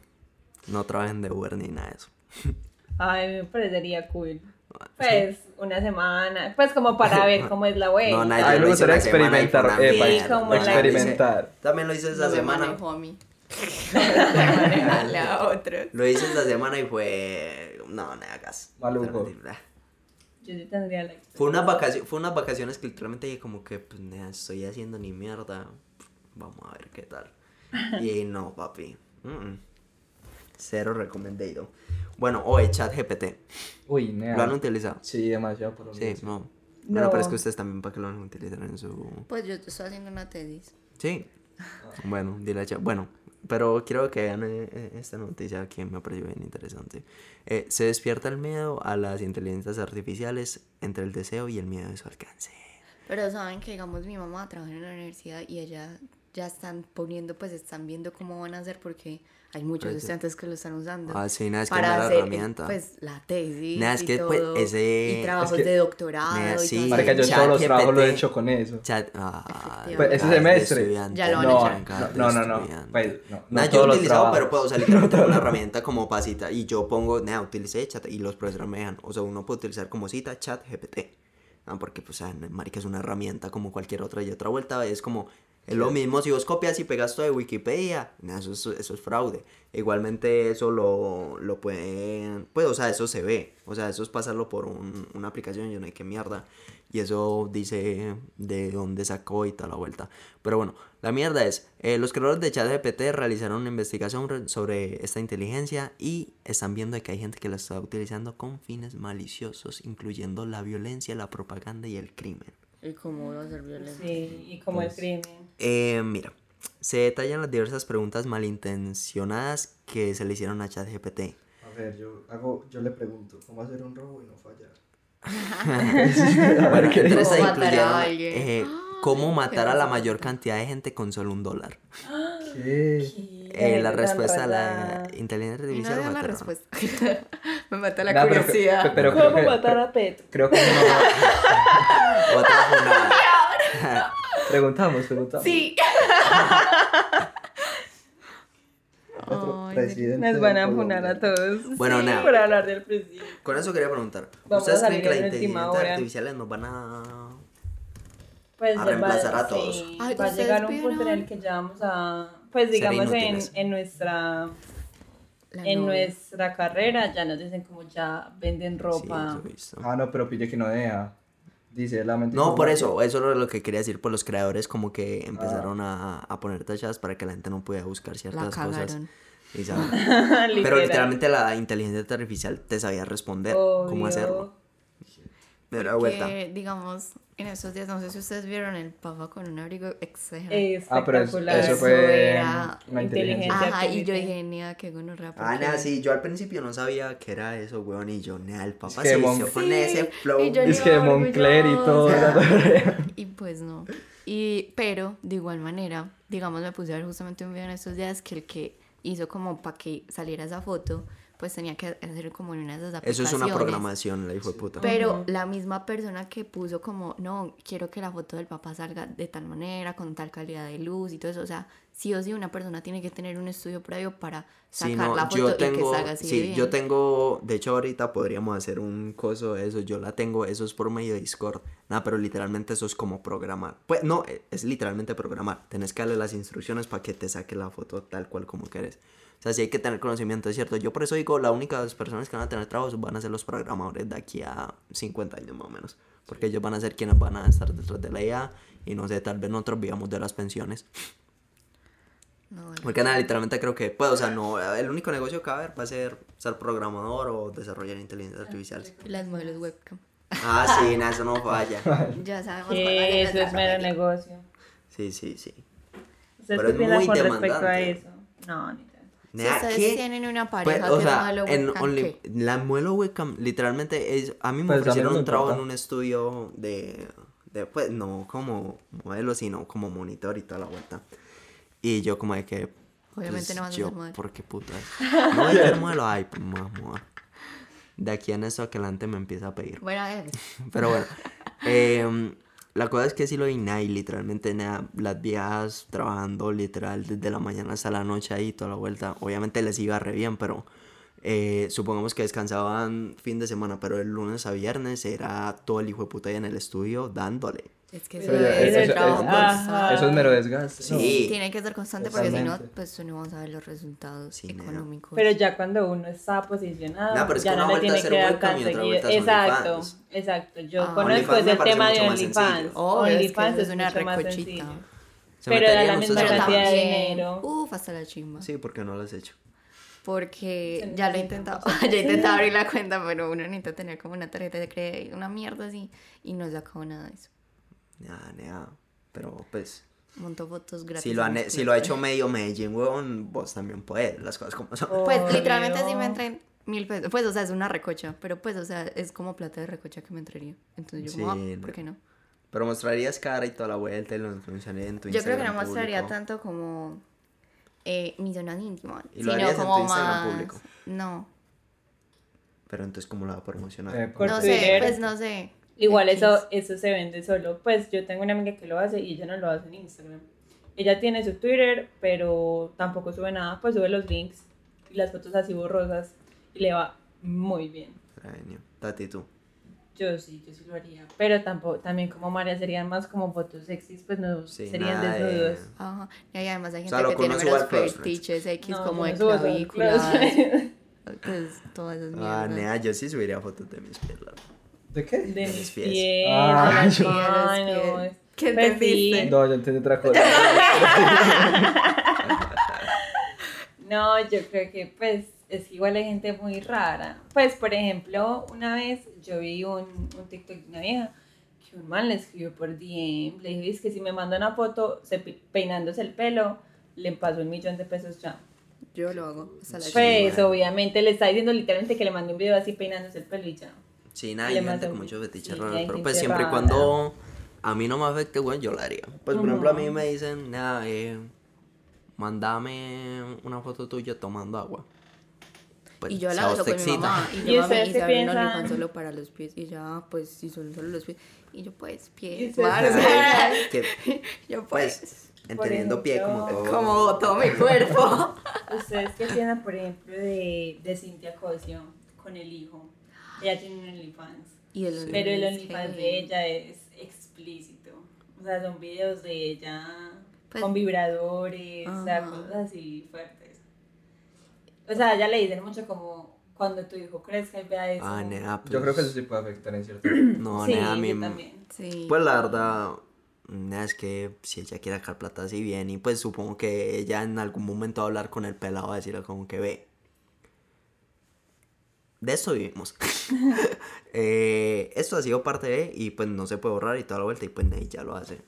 No trabajen de Uber ni nada de eso. Ay, me parecería cool. Pues una semana, pues como para ver [laughs] cómo es la web. No, nada, Ay, yo me lo hice gustaría una semana y fue experimentar, una epa, mierda. como la- experimentar. También lo hice esa No semana. manejó a mí. [laughs] Me manejarle a otros. Lo hice esta semana y fue. No, nada, gas. Maluco. Yo sí tendría la Fue unas vacaciones, fue unas vacaciones que literalmente dije como que pues nada, estoy haciendo ni mierda. Vamos a ver qué tal. [laughs] Y no, papi. Mm, mm. Cero recomendado. Bueno, oye, chat GPT. Uy, nea. ¿Lo han utilizado? Sí, demasiado por lo Sí, menos. no. Bueno, No. pero es que ustedes también para que lo van a utilizar en su... Pues yo estoy haciendo una tesis. Sí. Bueno, dile a Cha- Bueno, pero quiero que vean eh, eh, esta noticia que me pareció bien interesante. Eh, se despierta el miedo a las inteligencias artificiales entre el deseo y el miedo de su alcance. Pero saben que, digamos, mi mamá trabaja en la universidad y ella ya están poniendo, pues están viendo cómo van a hacer porque hay muchos Pero- estudiantes que lo están usando. Ah, sí, nada, es que para hacer, eh, herramienta. pues, la tesis Nada, es y que, pues, todo, ese- y trabajos es que- de doctorado Nada, y sí. todo Marica, yo eso. Chat todos los trabajos lo he GPT. hecho con eso. Chat, ah, Pues, ese de semestre. Ya lo van a no, no, no, no, pues, no, no Nada, yo todos he utilizado, pero trabajos. pues, o sea, literalmente [laughs] una herramienta como para cita. Y yo pongo, nada, utilicé chat y los profesores me dejan. O sea, uno puede utilizar como cita chat GPT. Ah, porque, pues, o sea, marica es una herramienta como cualquier otra. Y otra vuelta es como, es lo mismo si vos copias y pegas todo de Wikipedia. Eso, es- eso es fraude. Igualmente eso lo, lo pueden, pues, o sea, eso se ve. O sea, eso es pasarlo por un- una aplicación, yo no sé qué mierda. Y eso dice de dónde sacó y tal la vuelta. Pero bueno, la mierda es, eh, los creadores de ChatGPT realizaron una investigación re- sobre esta inteligencia y están viendo que hay gente que la está utilizando con fines maliciosos, incluyendo la violencia, la propaganda y el crimen. ¿Y cómo va a ser violento? Sí, y como el Pues, crimen. Eh, mira, se detallan las diversas preguntas malintencionadas que se le hicieron a ChatGPT. A ver, yo, hago, yo le pregunto, ¿cómo hacer un robo y no fallar? [laughs] Bueno, [laughs] ¿qué? entre esas ¿Cómo matar a incluyeron alguien? eh, cómo [gasps] qué matar a la raro. mayor cantidad de gente con solo un dólar. ¿Qué? [gasps] Eh, la respuesta a la inteligencia Y [laughs] no artificial la matar- respuesta. Me mata la pero- curiosidad. pero- creo ¿Cómo que- matar a Petro? Creo que no. [laughs] Otra funada. [laughs] Preguntamos, preguntamos. Sí. Ay, Nos van a funar a todos. Bueno, Sí, nada. Por hablar del presidente. Con eso quería preguntar. Vamos ¿Ustedes a creen que las inteligencias artificiales nos van a... Pues A va- reemplazar a sí, todos. Ay, va a ¿ustedes llegar un punto en el que ya vamos a, pues digamos en, en nuestra La en novia. nuestra carrera ya nos dicen como ya venden ropa. Ah, no, pero pille que no deja. Dice la mente. No, por eso, eso es lo que quería decir, pues los creadores como que empezaron a, a poner tachadas para que la gente no pudiera buscar La ciertas cosas. Y [laughs] Pero Literal. literalmente la inteligencia artificial te sabía responder cómo hacerlo. Da vuelta. Digamos, en esos días, no sé si ustedes vieron el papa con un abrigo exagerado. Ah, pero es- eso Eso fue era una inteligencia. Ajá, y yo dije, nea, qué gonorrea. Ah, porque- nada, sí, yo al principio no sabía que era eso, weón, y yo, nada, el papá que se Mon- hizo con ese flow. y yo Es que Moncler y todo. [laughs] Y pues no. Y, pero, de igual manera, digamos, me puse a ver justamente un video en estos días que el que hizo como para que saliera esa foto, pues tenía que hacer como una de esas Eso es una aplicaciones. programación, la hijo de puta. Pero la misma persona que puso como, no, quiero que la foto del papá salga de tal manera, con tal calidad de luz y todo eso. O sea, sí o sí una persona tiene que tener un estudio previo para sacar Sí, no, la foto yo y que tengo, salga así de sí, bien. yo tengo, de hecho ahorita podríamos hacer un coso de eso, yo la tengo, eso es por medio de Discord, nada, pero literalmente eso es como programar, pues no, es literalmente programar, tenés que darle las instrucciones para que te saque la foto tal cual como querés, o sea, sí hay que tener conocimiento, es cierto, yo por eso digo, las únicas personas que van a tener trabajos van a ser los programadores de aquí a 50 años más o menos, porque ellos van a ser quienes van a estar detrás de la IA y no sé, tal vez nosotros vivamos de las pensiones. No, Porque nada, literalmente creo que, pues, o sea, no, el único negocio que va a haber va a ser ser programador o desarrollar inteligencia artificial. las modelos webcam. Ah, sí, [laughs] nada, eso no falla. Ya sabemos el eso es mero negocio. Sí, sí, sí. ¿Ustedes Pero qué es muy con respecto a demandante. eso? No, ni. Si ustedes ¿qué? tienen una Pues, pareja o que sea, modelo en webcam, Only- ¿qué? la modelo webcam literalmente es, a mí me Pues, a ofrecieron no un trabajo en un estudio de, de, pues, no como modelo, sino como monitor y toda la vuelta. Y yo como de que, Obviamente pues, no vas a yo, ser modelo. ¿por qué putas? No voy a ser [laughs] modelo, ay, pues, mamá. De aquí en eso que la gente me empieza a pedir. Bueno, [laughs] a ver, Pero bueno, em, [laughs] la cosa es que sí lo vi nada y literalmente nada, las viejas trabajando literal desde la mañana hasta la noche ahí toda la vuelta. Obviamente les iba re bien, pero eh, supongamos que descansaban fin de semana, pero el lunes a viernes era todo el hijo de puta ahí en el estudio dándole. Es que Pero eso ya, es eso es- eso- es mero desgaste. ¿no? Sí. Tiene que ser constante porque si no, pues no vamos a ver los resultados Sí, económicos. Pero ya cuando uno está posicionado, pero es ya no le tiene que dar tan seguido. Exacto, exacto. Yo Ah. conozco ese tema de OnlyFans. Oh, OnlyFans es es una recochita. ¿Se Pero da la misma cantidad de dinero. Uf, hasta la chimba. Sí, porque no lo has hecho. Porque Se ya lo he intentado, [laughs] ya he intentado abrir la [laughs] cuenta, pero uno necesita tener como una tarjeta de crédito, una mierda así, y no he sacado nada de eso. Nada, nada. Pero pues, Monto fotos gratis. si lo, han- si lo ha hecho medio Medellín, weón, vos también puedes, las cosas como son. Pues literalmente sí me entran mil pesos. Pues, o sea, es una recocha, pero pues, o sea, es como plata de recocha que me entraría. Entonces yo, como, ah, Sí, ¿por no. qué no? Pero mostrarías cara y toda la vuelta y lo anunciaría en tu Yo creo que no mostraría público. tanto como eh, íntimas, ¿Y lo sino harías en tu como más... público? No, Pero entonces, ¿cómo lo va a promocionar? Eh, no sé, pues no sé. Igual eso, eso se vende solo. Pues yo tengo una amiga que lo hace y ella no lo hace en Instagram. Ella tiene su Twitter, pero tampoco sube nada, pues sube los links y las fotos así borrosas y le va muy bien. Genio. Tati, tú. Yo sí, yo sí lo haría. Pero tampoco, también como María serían más como fotos sexys, pues no Sí, serían nada de- desnudos. Ajá. Y además hay O gente sea, lo que tiene unos fetiches X No, como yo de clavículas, [laughs] pues todas esas Ah, mierdas. nea, yo sí subiría fotos de mis verdad. ¿De qué? De mis mis pies. pies, Ah, de las yo- de manos. ¿Qué entendiste? No, yo entendí otra cosa. [laughs] No, yo creo que pues es que igual hay gente muy rara. Pues por ejemplo, una vez yo vi un, un TikTok de una vieja que un man le escribió por DM, le dijo, es que si me manda una foto se pe- peinándose el pelo, le pasó un millón de pesos ya. Yo lo hago. Pues obviamente le está diciendo literalmente que le mandé un video así peinándose el pelo y ya. Sí, nada, Y hay gente con muchos fetiches sí, raros, hay pero pues siempre y cuando a mí no me afecte, bueno, yo lo haría. Pues por ejemplo, a mí me dicen, nada, eh, mándame una foto tuya tomando agua. Pues, y yo la te con mi mamá. Y [laughs] ¿Y yo mami, ustedes y se piensan? Solo para los pies. Y ya, pues, si son solo los pies. Y yo, pues, ¿Y pies. [laughs] yo, pues, pues. entendiendo pie como ejemplo, todo. Como todo mi cuerpo. [laughs] ¿Ustedes qué piensan, por ejemplo, de, de Cintia Cosio con el hijo? Ella tiene un OnlyFans. Y el Pero el OnlyFans de ella es explícito. O sea, son videos de ella Pues- con vibradores, o sea, cosas así fuertes. O sea, a ella le dicen mucho como cuando tu hijo crezca y vea eso. Ah, nea, pues, Yo creo que eso sí puede afectar en cierto [clears throat] No, sí, nea, a mí... yo también. Sí. Pues la verdad, nea, es que si ella quiere sacar plata así bien, y pues supongo que ella en algún momento va a hablar con el pelado, va a decirle como que ve. De esto vivimos. [laughs] [laughs] Eh, esto ha sido parte de, y pues no se puede borrar y toda la vuelta, y pues ahí ya lo hace.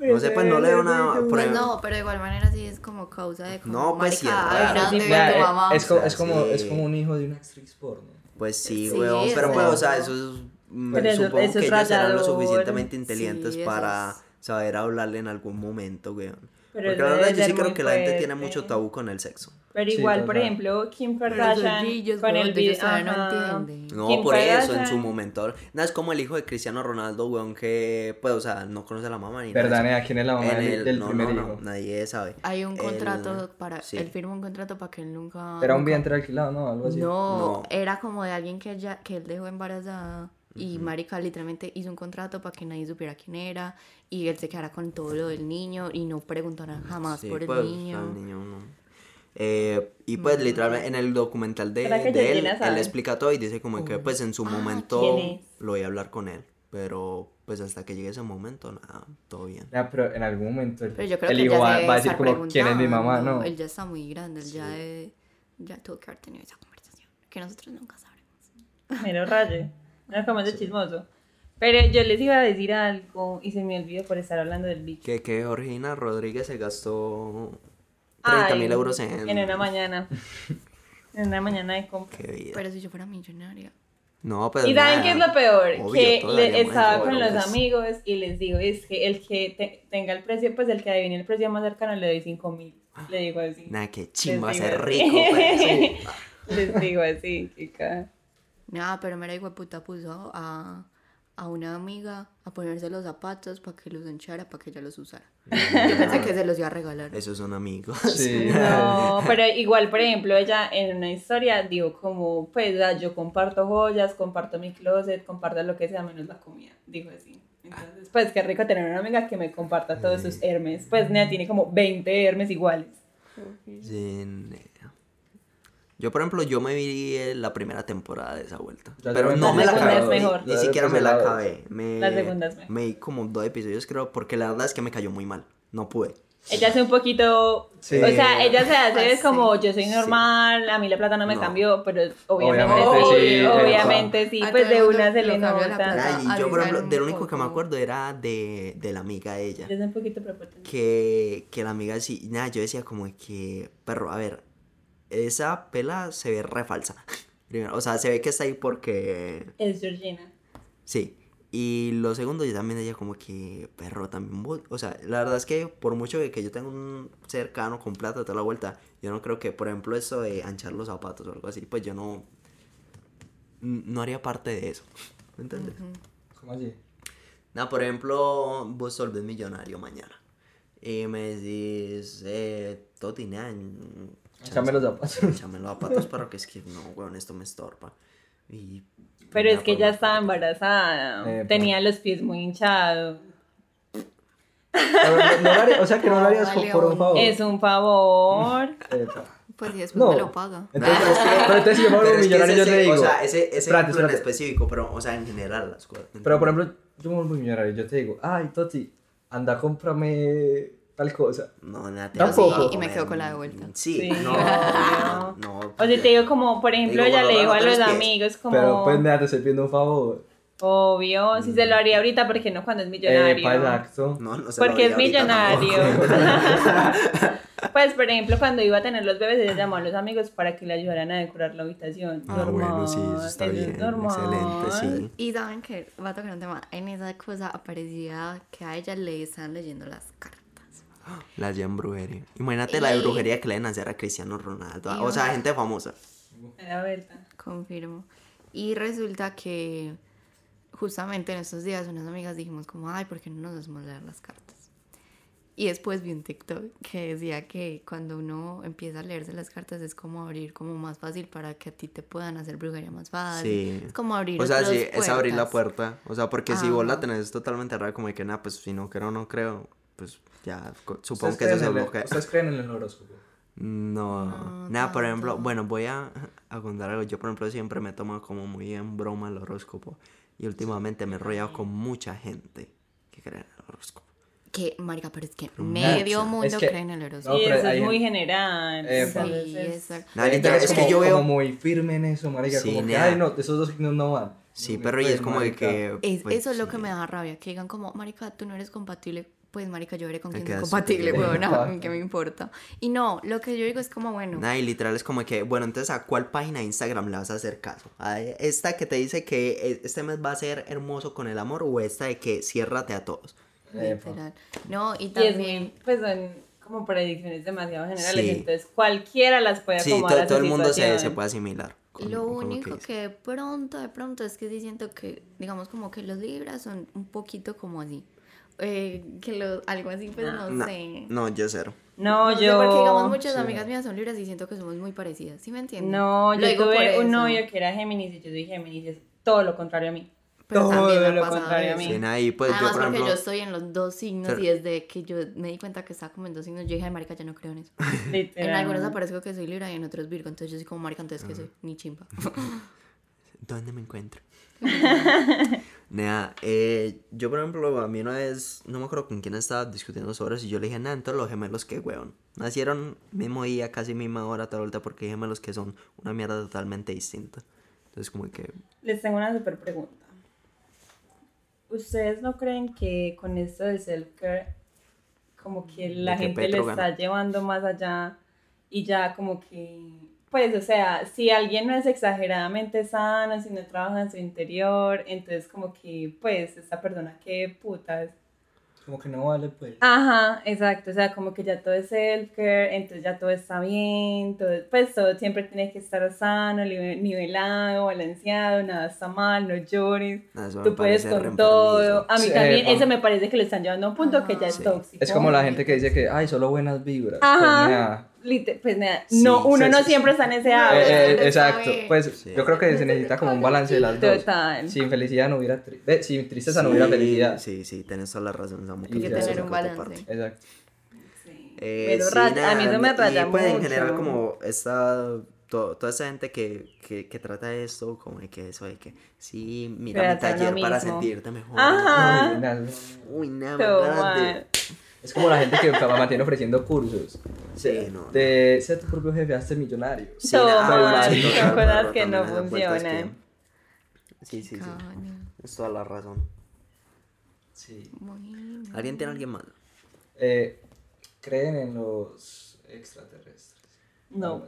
No sé, pues no le veo una. Pues no, pero de igual manera sí es como causa de como, No, pues sí, marica, es ay, raro. ¿dónde Sí, eh? Es, como, es, como, sí. es como un hijo de una actriz porno. Pues sí, Sí, weón, es pero pues, o sea, eso es, mm, Pero eso- supongo eso que es ellos serán lo suficientemente inteligentes Sí, eso para es- saber hablarle en algún momento, weón. Pero Porque la verdad yo sí creo que la gente tiene mucho tabú con el sexo. Pero Sí, igual, por ejemplo, Kim Kardashian con el video. todavía no ajá. entienden. No, Kim por eso, en su momento. Nada, es como el hijo de Cristiano Ronaldo, weón, que, pues, o sea, no conoce a la mamá ni nada. ¿Verdad, de eso. nea? ¿Quién es la mamá el- del no, primer no, no, hijo? nadie sabe. Hay un El- contrato para, sí. él firma un contrato para que él nunca... Era un vientre alquilado, ¿no? Algo así. No, No. era como de alguien que, ella, que él dejó embarazada y Marica literalmente hizo un contrato para que nadie supiera quién era y él se quedara con todo lo del niño y no preguntara jamás Sí, por el pues, niño. al niño, no. Eh, y pues literalmente en el documental de, ¿Será que de él, él explica todo y dice como que pues en su Ah, momento lo voy a hablar con él. Pero pues hasta que llegue ese momento, nada, todo bien. Ya, pero en algún momento el, Pero yo creo el que hijo ya va, va a decir como quién es mi mamá, ¿no? Él ya está muy grande, él ya, de- ya tuvo que haber tenido esa conversación. Que nosotros nunca sabremos. Mero raye. Como de chismoso. Pero yo les iba a decir algo y se me olvidó por estar hablando del bicho. Que, que Georgina Rodríguez se gastó 30 Ay, mil euros en... En una mañana. en una mañana de compra. Qué vida. Pero si yo fuera millonaria. No, pero Y ¿saben qué es lo peor? obvio, que le- estaba con los pues- amigos y les digo, es que el que te- tenga el precio, pues el que adivine el precio más cercano le doy 5 mil. Le digo así. Nada, que chimba ser rico, pues. [laughs] Les digo así, chica. Nada, pero mera hijo de puta puso a, a una amiga a ponerse los zapatos para que los hinchara, para que ella los usara. [laughs] Yo pensé que se los iba a regalar. Esos son amigos. [laughs] Sí. [laughs] No, pero igual, por ejemplo, ella en una historia dijo como, pues ah, yo comparto joyas, comparto mi closet, comparto lo que sea menos la comida, dijo así. Entonces, pues qué rico tener una amiga que me comparta todos sus Hermes. Pues Nea tiene como 20 Hermes iguales. Sí. Yo, por ejemplo, yo me vi eh, la primera temporada de esa vuelta. Ya pero no me la La acabé. es mejor. Ni Ya siquiera me la la- acabé. Me, La segunda es mejor. Me di como dos episodios, creo, porque la verdad es que me cayó muy mal. No pude. Ella hace un poquito, Sí. o sea, ella se hace Ah, como sí. yo soy normal, a mí la plata no me No. cambió, pero obviamente, Obviamente sí, sí, obviamente sí, pues de una se lo le la nota. y yo, por ejemplo, un de lo único que me acuerdo era de, de la amiga de ella. Yo soy un poquito prepotente. que, que la amiga sí, nada, yo decía como que, perro, a ver, esa pela se ve re falsa. Primero, o sea, se ve que está ahí porque, Es Georgina. sí. Y lo segundo, yo también decía como que, perro, también, vos- o sea, la verdad es que por mucho que, yo tenga un cercano con plata toda la vuelta, yo no creo que, por ejemplo, eso de anchar los zapatos o algo así, pues yo no, no haría parte de eso. ¿Me entiendes? ¿Cómo así? Nada, por ejemplo, vos te volvés millonario mañana. Y me decís, eh, Toti, nada, Échame los zapatos. Échame los zapatos, pero que es que no, weón, esto me estorba. Y. Pero es que más estaba embarazada, Eh, tenía los pies muy hinchados. Pero no- no o sea que no lo harías por, Vale, por un favor. Es un favor. Epa. Pues y después No. me lo paga. Entonces, pero entonces si yo me que millonario, ese, yo te digo. O sea, ese, ese Espérate, ejemplo en específico, pero, o sea, en general las cosas. ¿me Pero por ejemplo, yo me vuelvo millonario, yo te digo, ay, Toti, anda, cómprame tal cosa. No, nada, te Tampoco. a Y me quedo con la de vuelta. Sí, Sí, no, [laughs] obvio. no. O sea, te digo como, por ejemplo, digo, ella bueno, le dijo no a los amigos como, Pero pues nada, te estoy pidiendo un favor. obvio, si se lo haría ahorita, porque no cuando es millonario? Epa, exacto. No, no se lo Porque es haría ahorita millonario. [laughs] pues, por ejemplo, cuando iba a tener los bebés, ella llamó a los amigos para que le ayudaran a decorar la habitación. Ah, bueno, sí, eso está es bien, normal. excelente, sí. Y saben que va a tocar un tema. En esa cosa aparecía que a ella le estaban leyendo las cartas. [gasps] La hacían brujería. Imagínate la de brujería que le deben hacer a Cristiano Ronaldo. Y O sea, una- gente famosa. Era verdad. Confirmo. Y resulta que justamente en estos días unas amigas dijimos como, ay, ¿por qué no nos hacemos leer las cartas? Y después vi un TikTok que decía que cuando uno empieza a leerse las cartas es como abrir como más fácil para que a ti te puedan hacer brujería más fácil. Sí. Es como abrir O sea, sí, es abrir la puerta. O sea, porque si vos la tenés totalmente rara, como de que nada, pues si no creo, no creo, pues ya, supongo ¿Ustedes que eso se bloquea. ¿Ustedes creen en el horóscopo? No, No, nada, por ejemplo, bueno, voy a, [laughs] a contar algo. Yo, por ejemplo, siempre me tomo como muy en broma el horóscopo. Y últimamente me he rodeado con mucha gente que cree en el horóscopo. Que, marica, pero es que Pero medio mucha. mundo Es que- cree en el horóscopo. No, eso es muy en- general. Entonces Sí, es- exacto. Gente literal, es que como- yo veo... como muy firme en eso, marica, Sí, como que, ay, no, esos dos signos no van. Sí, pero y pues, es como de marica, que... Es- pues, eso es lo que me da rabia, que digan como, marica, tú no eres compatible. Pues, marica, yo veré con quién quedas compatible, weón, mí [laughs] qué me importa. Y no, lo que yo digo es como, bueno, Nada, y literal es como que, bueno, entonces ¿a cuál página de Instagram le vas a hacer caso? ¿A esta que te dice que e- este mes va a ser hermoso con el amor o esta de que ciérrate a todos? Literal. No, y Y es también... muy, pues son como predicciones demasiado generales, Sí. entonces cualquiera las puede Sí, acomodar todo su el mundo se, se puede asimilar. con- Lo único dice. que de pronto, de pronto es que sí siento que, digamos, como que los libras son un poquito como así. Eh, que lo, algo así, pues no, No, sé. no, yo cero. No, No sé, yo... porque digamos muchas sí. amigas mías son libras y siento que somos muy parecidas, ¿sí me entiendes? No, Lo yo digo por tuve un novio que era Géminis y yo soy Géminis, es todo lo contrario a mí. Pero todo también lo contrario a mí. Sí, y pues Además yo, por porque ejemplo... yo estoy en los dos signos Pero- y desde que yo me di cuenta que estaba como en dos signos, yo dije, ay, marica, ya no creo en eso. [laughs] En algunos aparezco que soy libra y en otros virgo, entonces yo soy como marica, entonces que soy ni chimpa. [laughs] ¿Dónde me encuentro? [laughs] Nea, eh, yo por ejemplo, a mí una vez, no me acuerdo con quién estaba discutiendo sobre eso, y yo le dije, nada, entonces los gemelos que weón. Nacieron mismo día, casi misma hora, toda vuelta, porque hay gemelos que son una mierda totalmente distinta. Entonces como que, Les tengo una super pregunta. ¿Ustedes no creen que con esto de self-care, como que la gente le está llevando más allá y ya como que, pues, o sea, si alguien no es exageradamente sano, si no trabaja en su interior, entonces como que, pues, esta persona, qué putas. Como que no vale, pues. Ajá, exacto, o sea, como que ya todo es self-care, entonces ya todo está bien, todo, pues todo siempre tiene que estar sano, nivelado, balanceado, nada está mal, no llores, eso tú puedes con todo. A mí Sí, también, eso me parece que lo están llevando a un punto que ya es Sí. tóxico. Es como la gente que dice que, ay, solo buenas vibras. Ajá. Pues, nada, Sí, no, uno sí, no sí, siempre está en ese No, Eh, hábito. eh, está exacto, pues Sí. yo creo que se necesita como un balance de las dos. Total. Sin felicidad no hubiera tri- eh, sin tristeza no hubiera felicidad. Sí, sí, tienes toda la razón, Samu. Hay que tener un balance. Exacto. Eh, Pero sí, ra- a mí nada, eso me raya y pues en mucho. general como esta to- toda esa gente que, que, que trata esto como de que eso de que sí mira mi Pero lo taller para sentirte mejor Ajá. Uy, nea, uy nada Es como la gente que mantiene ofreciendo cursos. sí no De ser tu propio jefe, hazte millonario. Sí, Todo nada, sí, son cosas que no funcionan. sí sí sí es toda la razón Sí. Bueno. alguien tiene alguien más Eh, ¿Creen en los extraterrestres? No.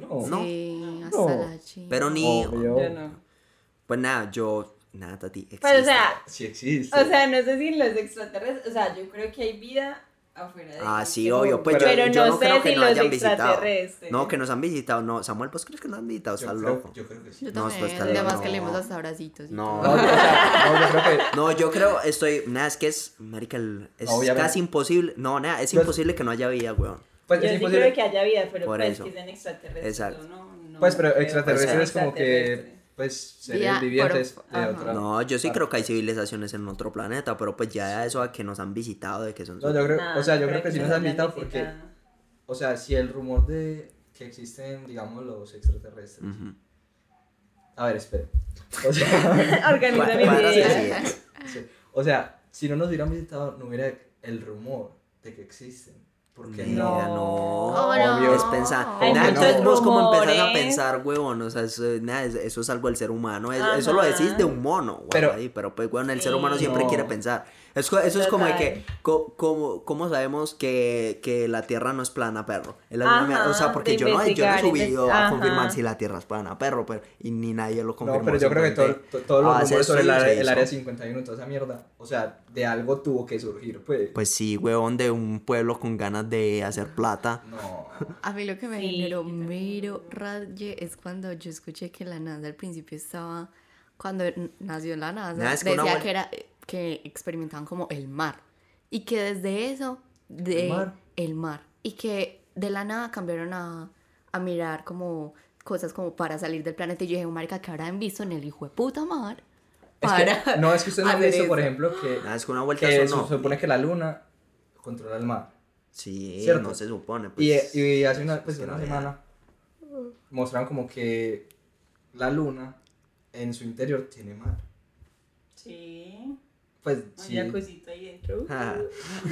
No. No. Sí, hasta No. la chingada. pero ni Obvio. Yo no. pues nada yo nada Tati Pero o existe. sea, Sí existe. o sea, no sé si los extraterrestres, o sea, yo creo que hay vida afuera de Ah, sí, obvio. Pues Pero yo, Pero yo no no sé creo que si no los hayan visitado. No, que nos han visitado. No, Samuel, ¿vos crees que nos han visitado? creo, loco. yo creo que sí. Yo No, también, esto está además loco. que le hemos hasta abracitos. y No. todo. No, yo, o sea, no, yo creo que. No, yo creo, estoy. Nada, es que es. Marica, es Obviamente. casi imposible. No, nada, es Pues- imposible que no haya vida, weón. Pues Yo es sí imposible. creo que haya vida, pero Por pues eso. que sean extraterrestres. Exacto. No, no Pues, pero extraterrestres es como que. Pues seres vivientes por- de otra. No, yo sí parte. creo que hay civilizaciones en otro planeta, pero pues ya eso a que nos han visitado, de que son. No, yo creo, Nah, o sea, yo no creo que sí nos han invitado porque, visitado. o sea, si el rumor de que existen, digamos, los extraterrestres. Ujú. A ver, espera. O [laughs] sea, [laughs] Organiza ideas. de ideas. sí. o sea, si no nos hubieran visitado, no hubiera el rumor de que existen. Porque Mira, no. no. Oh, no. Obvio. Es pensar. Nada, no, vos como empezás a pensar, huevón. O sea, eso, nada, es- eso es algo del ser humano. eso lo decís de un mono, Pero- ahí, pero pues, weón, el ser humano siempre No. quiere pensar. Es eso es como de que, Total. co- como, ¿cómo sabemos que, que la Tierra no es plana, perro? Es la Ajá, misma mierda, o sea, porque yo no, yo no he subido a confirmar si la Tierra es plana, perro, pero, y ni nadie lo confirmó. No, pero yo creo que todo, todos los base de rumores sobre el, área- se el hizo. área 51 y toda esa mierda, o sea, de algo tuvo que surgir, pues. Pues sí, huevón, de un pueblo con ganas de hacer plata. No. [laughs] A mí lo que me Sí, generó mero raye es cuando yo escuché que la NASA al principio estaba, cuando nació la NASA, Nada, es que decía vuel- que era que experimentaban como el mar y que desde eso de ¿El mar? el mar y que de la nada cambiaron a, a mirar como cosas como para salir del planeta y yo dije, marica, que habrán visto en el hijo de puta mar Es para que, no, es que usted no ha visto, por eso?" ejemplo, que, Nada, es que una vuelta que eso se supone que la luna controla el mar. Sí, ¿Cierto? no se supone. Pues, Y, y hace una, pues, que una semana mostraron como que la luna en su interior tiene mar. Sí. Pues sí. jacuzito ahí dentro. [laughs] Ah, [laughs]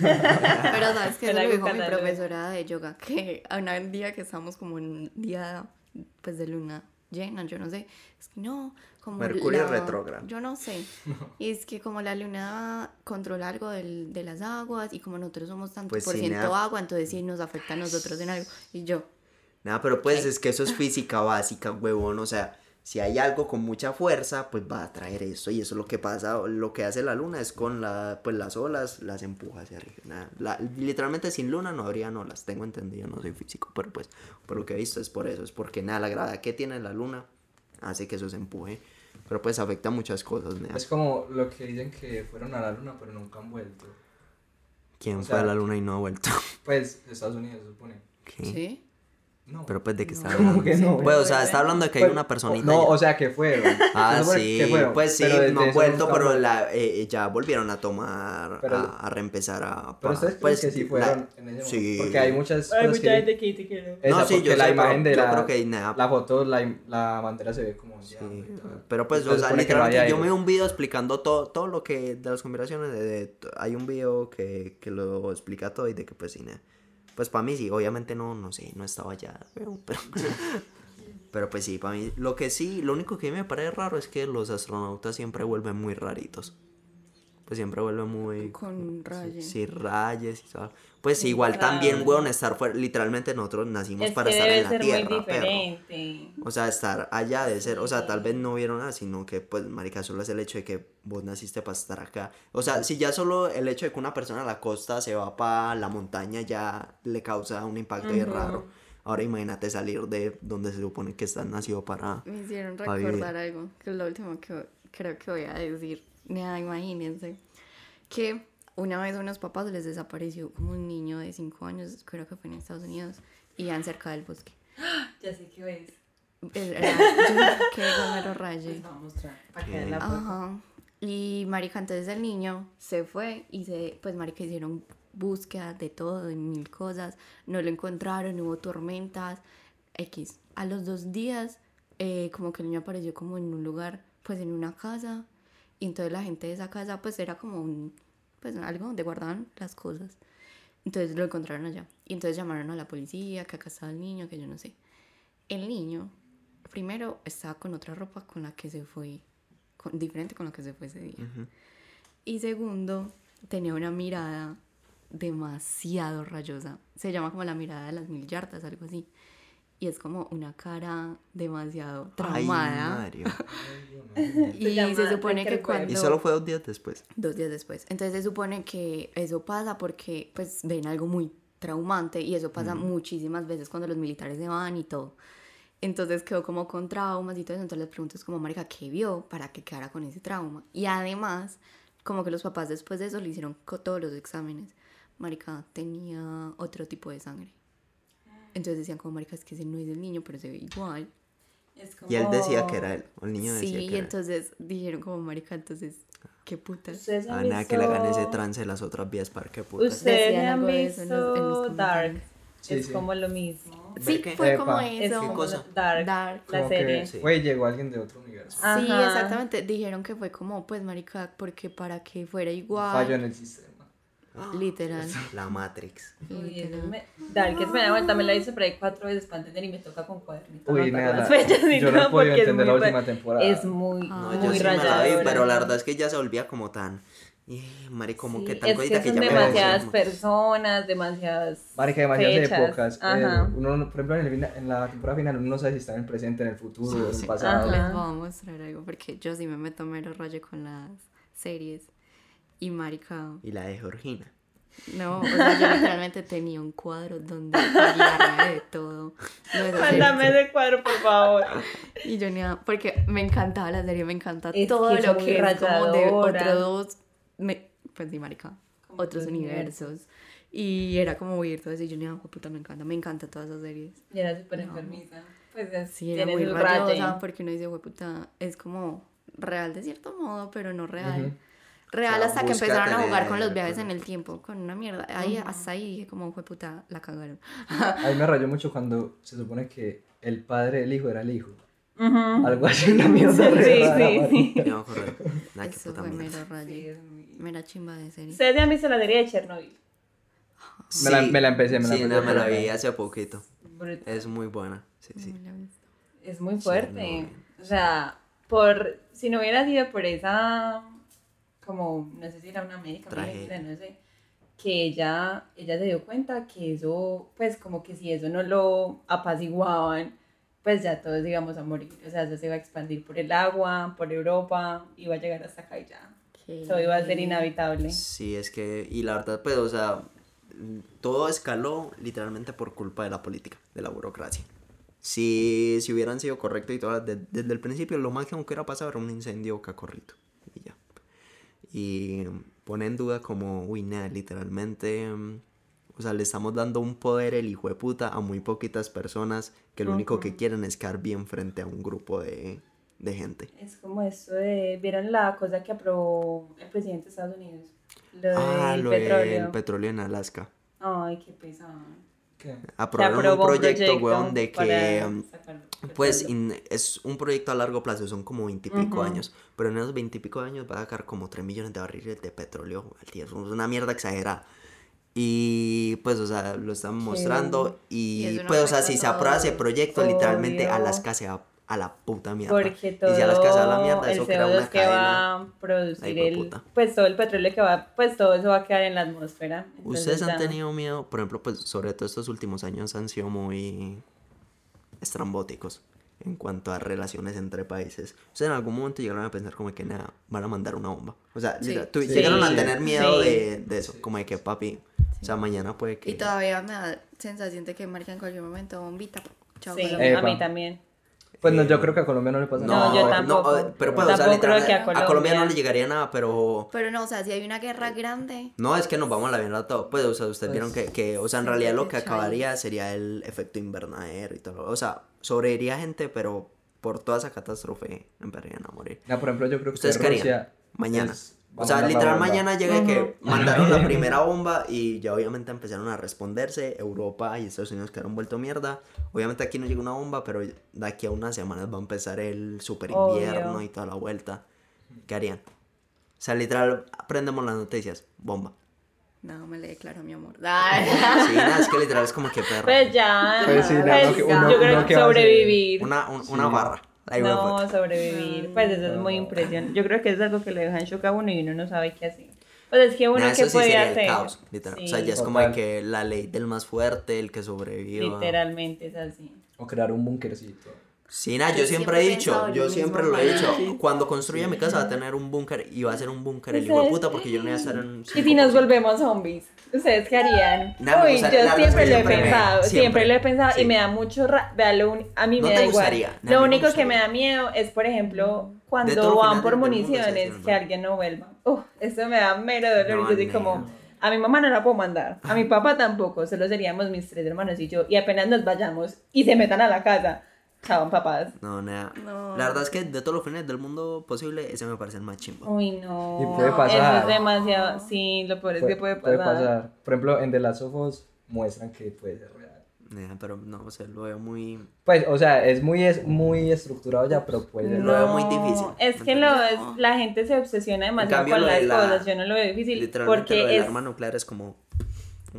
Pero sabes que [laughs] eso lo dijo mi profesora de yoga, que a un día que estamos como en un día pues de luna llena, yo no sé, es que no, como Mercurio retrógrado. Yo no sé. Y es que como la luna controla algo del- de las aguas y como nosotros somos tanto Pues por sí, ciento nada. agua, entonces sí nos afecta a nosotros en algo. Y yo, Nada, pero pues es que eso es física básica, huevón. O sea, si hay algo con mucha fuerza, pues va a traer eso. Y eso es lo que pasa, lo que hace la luna es con la, pues las olas, las empuja hacia arriba. Nada, la- literalmente sin luna no habrían olas, tengo entendido, no soy físico, pero pues por lo que he visto es por eso, es porque nada, la gravedad que tiene la luna hace que eso se empuje. Pero pues afecta muchas cosas. Es como lo que dicen que fueron a la luna pero nunca han vuelto. ¿Quién o fue a la luna y no ha vuelto? Pues Estados Unidos se supone. ¿Qué? ¿sí? No. Pero pues de qué está ¿Cómo hablando. que no? Pues, o sea, está hablando de que hay Pues, una personita. No, o sea que fueron. [laughs] Ah, sí, fueron, pues sí, pero no han vuelto, pero la, eh, ya volvieron a tomar, Pero- a, a reempezar a... Pero ustedes creen pues, que sí la- fueron en ese momento. sí. Porque hay muchas Hay cosas mucha que... gente que dice que no. Esa, No, sí, yo la sé, imagen pero de yo la, creo que nada. la foto, la, la bandera se ve como Sí, llama y todo. pero pues, o sea, no literalmente yo me vi un video explicando todo, todo lo que, de las de- hay un video que, que lo explica todo y de que pues sí, nada. Pues para mí sí, obviamente no, no sé, no estaba allá, [laughs] pero, pero, pues sí, para mí, lo que sí, lo único que me parece raro es que los astronautas siempre vuelven muy raritos. Pues siempre vuelven muy... Con rayes. Sí, rayes y todo. Pues igual también, weón, estar fuera, literalmente nosotros nacimos Es para estar en la tierra, diferente. O sea, estar allá de ser, o sea, tal vez no vieron nada, sino que, pues, marica, solo es el hecho de que vos naciste para estar acá. O sea, si ya solo el hecho de que una persona a la costa se va para la montaña ya le causa un impacto ahí Ujú. raro. Ahora imagínate salir de donde se supone que estás nacido para... Me hicieron Pa' vivir. recordar algo, que es lo último que creo que voy a decir. Nada, imagínense que una vez a unos papás les desapareció como un niño de 5 años, creo que fue en Estados Unidos, y iban cerca del bosque. [gasps] Ya sé qué ves. Era, yo, que me lo rayé. Pues mostrar para que la. Ajá. Y marica, entonces el niño se fue y se, pues marica hicieron búsqueda de todo, de mil cosas, no lo encontraron, hubo tormentas, X. A los dos días, eh, como que el niño apareció como en un lugar, pues en una casa, y entonces la gente de esa casa, pues era como un, pues algo donde guardaban las cosas. Entonces lo encontraron allá. Y entonces llamaron a la policía, que acá estaba el niño, que yo no sé. El niño, primero, estaba con otra ropa con la que se fue, con- diferente con la que se fue ese día. Ujú. Y segundo, tenía una mirada demasiado rayosa. Se llama como la mirada de las mil yardas, algo así. Y es como una cara demasiado traumada. [laughs] Y Se llama se supone que cuando... Y solo fue dos días después. Dos días después. Entonces se supone que eso pasa porque pues ven algo muy traumante y eso pasa muchísimas veces cuando los militares se van y todo. Entonces quedó como con traumas y todo eso. Entonces les pregunto es como, marica, ¿qué vio para que quedara con ese trauma? Y además, como que los papás después de eso le hicieron todos los exámenes. Marica tenía otro tipo de sangre. Entonces decían como, marica, es que ese no es el niño, pero se ve igual. Es como... Y él decía que era él, o el niño Sí, decía y que él. entonces dijeron como, marica, entonces, ¿qué han Ah, nada, que le gane ese visto- trance de las otras vías para que puta. Ustedes han eso en los- en los visto Dark. Sí, es sí. como lo mismo. ¿Ver Sí, qué? fue Epa. como Es eso. como cosa? Dark, Dark. la serie. Sí. güey, llegó alguien de otro universo. Sí, exactamente. Dijeron que fue como, pues, marica, porque para que fuera igual. Fallo en el sistema. Literal. La Matrix. Literal. me... Dark es me da vuelta, me la hice por ahí cuatro veces para entender y me toca con cuadernito. Uy, nada, las fechas y yo no es entender la muy última ra- temporada. Es muy, No, No, Ah, yo muy sí me la vi, rayadora. pero la verdad es que ya se volvía como tan... Mari, como Sí, que tan es cosita que son ya me demasiadas aburrió. personas, demasiadas Marica, demasiadas fechas. épocas. eh, Ajá. uno, no- por ejemplo, en, el en la temporada final uno no sabe si está en el presente, en el futuro, en el sí. pasado. Ajá. Les voy a mostrar algo, porque yo sí me meto mero rollo con las series. Y marica, Y la de Georgina. no, o sea, yo literalmente tenía un cuadro donde guiarme de todo. Mándame ese cuadro, por favor. Y yo ni a- porque me encantaba la serie, me encanta Es todo que lo que es como de otros, me, pues sí, marica, Como otros universos. Y era como ir todo eso y yo ni a puta, me encanta, me encantan todas esas series. Y era súper No. enfermiza. Pues es, Sí, era muy raye. porque uno dice, puta, es como real de cierto modo, pero no real. Ujú. Real O sea, hasta que empezaron a jugar con los viajes en el tiempo, con una mierda. Ahí, hasta ahí dije como fue puta, la cagaron. [laughs] A mí me rayó mucho cuando se supone que el padre del hijo era el hijo. Algo así, una mierda. Sí, rara, sí, sí. [laughs] Nah, Eso puta fue mero rayo. Sí, muy- Mera chimba de serie. ¿Ustedes ya han visto la serie de Chernobyl? Me la- me la empecé, me la sí, empecé, no, me la vi hace poquito. Brutal. Es muy buena. Sí, sí. Es muy fuerte. O sea, por si no hubiera sido por esa, como, no sé si era una médica, médica, no sé, que ella, ella se dio cuenta que eso, pues como que si eso no lo apaciguaban, pues ya todos íbamos a morir. O sea, eso se iba a expandir por el agua, por Europa, iba a llegar hasta acá y ya. Eso iba a ser inhabitable. Sí, es que, y la verdad, pues, o sea, todo escaló literalmente por culpa de la política, de la burocracia. Si, si hubieran sido correctos y todo, de- desde el principio, lo máximo que hubiera pasado era un incendio cacorrito. Y pone en duda como, uy, nada, literalmente, mm, o sea, le estamos dando un poder el hijo de puta a muy poquitas personas que lo único que quieren es quedar bien frente a un grupo de, de gente. Es como eso de, ¿vieron la cosa que aprobó el presidente de Estados Unidos? Lo Ah, del lo petróleo. del petróleo en Alaska. Ay, qué pesado. ¿Qué? Aprobaron un proyecto, proyecto weón, de que... sacar Pues in- es un proyecto a largo plazo, son como veintipico Ujú. años, pero en esos veintipico años va a sacar como 3 millones de barriles de petróleo al día, es una mierda exagerada. Y pues, o sea, lo están mostrando y, Y no pues, o sea, si se a aprueba ese todos. proyecto, literalmente Obvio. Alaska se va a la puta mierda. Porque todo y si Alaska se va a la mierda, el eso crea CO2 una que cadena. va a producir el, pues todo el petróleo que va, pues todo eso va a quedar en la atmósfera. Entonces ¿Ustedes han ya- tenido miedo? Por ejemplo, pues sobre todo estos últimos años han sido muy estrambóticos en cuanto a relaciones entre países. ¿Ustedes en algún momento llegaron a pensar como que nada, van a mandar una bomba? O sea, Sí. tú- Sí. llegaron a tener miedo Sí. de, de eso, como de que papi, o sea, mañana puede que... Y todavía me da sensación de que marca en cualquier momento bombita. Chao, Sí, Colombia. a mí también. Pues no, yo creo que a Colombia no le pasa No, nada. No, yo tampoco. eh, pero pues, o sea, Tampoco creo que a a Colombia. No le llegaría nada, pero... Pero no, o sea, si hay una guerra grande, No, es que nos vamos a la mierda todo. Pues, o sea, ustedes Pues, vieron que, que, o sea, en realidad lo que acabaría sería el efecto invernadero y todo. O sea, sobreviviría gente, pero por toda esa catástrofe empezarían a morir. Ya, por ejemplo, yo creo que ¿Ustedes qué? Rusia Mañana. es- O sea, literal mañana llega que Ujú. mandaron la [laughs] primera bomba y ya obviamente empezaron a responderse. Europa y Estados Unidos quedaron vuelto mierda. Obviamente aquí no llega una bomba, pero de aquí a unas semanas va a empezar el super invierno Obvio. y toda la vuelta. ¿Qué harían? O sea, literal, aprendemos las noticias. Bomba. no, me le declaro mi amor. Ay. Sí, [laughs] nada, es que literal es como que perro. Pues ya, Pues sí, pues, no, que uno- yo creo uno que que sobrevivir. Una, un- Sí. una barra. No, pues. sobrevivir, pues eso es muy impresionante. Yo creo que es algo que le dejan shock a uno y uno no sabe qué hacer. Pues es que uno Nah, que sí puede hacer. caos, literal. O sea, Sí, ya es como de que la ley del más fuerte, el que sobreviva. Literalmente es así. O crear un bunkercito. Sí, nada, yo, Yo siempre siempre he dicho, yo siempre lo he dicho. Cuando construya mi casa va a tener un búnker y va a ser un búnker el ¿Y hijo de puta porque yo no voy a estar en. ¿Y si nos volvemos zombies? ¿Ustedes qué harían? Nah, Uy, yo siempre lo he pensado, siempre, lo he pensado y me da mucho ra vea, lo uni- a mí No me da igual. nah, lo único que me da miedo es, por ejemplo, todos cuando van por municiones, que alguien no vuelva. Uf, eso me da mero dolor No, y yo soy como, a mi mamá no la puedo mandar, a mi [laughs] papá tampoco, solo seríamos mis tres hermanos y yo, y apenas nos vayamos y se metan a la casa, chao papás. No, nada. No. La verdad es que de todos los fines del mundo posible, ese me parece el más chimbo. Uy, no. Y puede pasar. Eso es demasiado. Sí, lo peor es que puede pasar. Por ejemplo, en The Last of Us muestran que puede ser real. Nah, pero no, o sea, lo veo muy. Pues, o sea, es muy, es muy estructurado ya, pero puede ser Lo real. veo muy difícil, Es que ¿me lo es, la gente se obsesiona demasiado cambio, con lo de las la- cosas. Yo no lo veo difícil Literalmente porque lo del es, arma nuclear es como.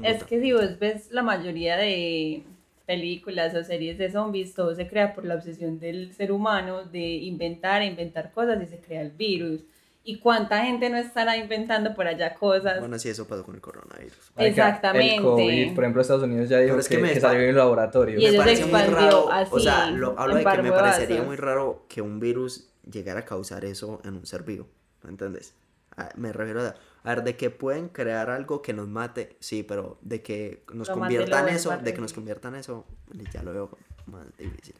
es que si vos ves la mayoría de películas o series de zombies, todo se crea por la obsesión del ser humano de inventar e inventar cosas y se crea el virus. ¿Y cuánta gente no estará inventando por allá cosas? Bueno, sí, eso pasó con el coronavirus. Exactamente. El COVID, por ejemplo, Estados Unidos ya dijo es que, que me que salió en el laboratorio. Y eso se parece muy raro, así, O sea, lo, hablo de que me parecería muy raro que un virus llegara a causar eso en un ser vivo. ¿Me entiendes? Ah, Me refiero a, a ver, de que pueden crear algo que nos mate, sí, pero de que nos Lo mate, conviertan lo eso, de que nos conviertan eso, ya lo veo más difícil.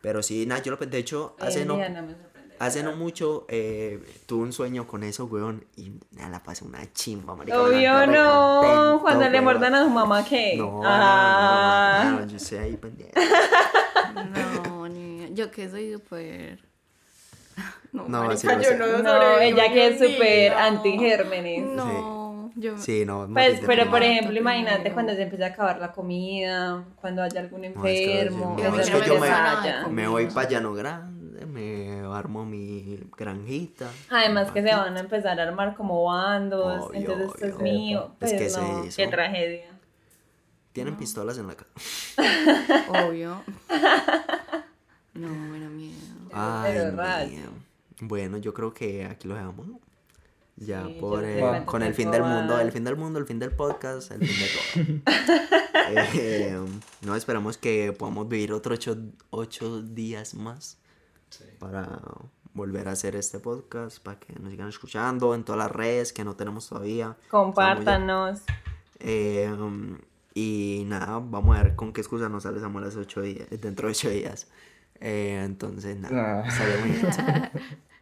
Pero sí, nada, yo lo, de hecho, hace no, no hace no mucho eh, tuve un sueño con eso, weón, y nada, la pasé una chimba, marica. Obvio no, contento, cuando le mordan a su mamá, ¿qué? No, no, Ah. no, no, no, yo estoy ahí pendiente. [laughs] No, ni yo que soy súper [laughs] No, No, marica, sí lo yo sé. no No, ella que es súper anti-gérmenes. No, yo... Sí, no. Pues, pero por ejemplo, imagínate cuando se empieza a acabar la comida, cuando haya algún No, es que enfermo, no, que es que yo me-. Me voy para Llano Grande, me armo mi granjita. Además que se van a empezar a armar como bandos, Obvio, entonces esto es mío. Es Pues que es no, eso. qué tragedia. Tienen pistolas en la casa. [laughs] Obvio. [laughs] No, me da miedo. Ay. Bueno, yo creo que aquí lo dejamos. ¿no? Ya Sí, por eh, con el fin del mundo, el fin del mundo, el fin del podcast, el fin de todo. [laughs] Eh, no esperamos que podamos vivir otros ocho, ocho días más Sí. para volver a hacer este podcast, para que nos sigan escuchando en todas las redes que no tenemos todavía. Compártanos. Eh, um, y nada, vamos a ver con qué excusa nos sale Samuel hace ocho días, dentro de ocho días. Eh, entonces, nada, Ah. estaría muy bien. [laughs] [laughs]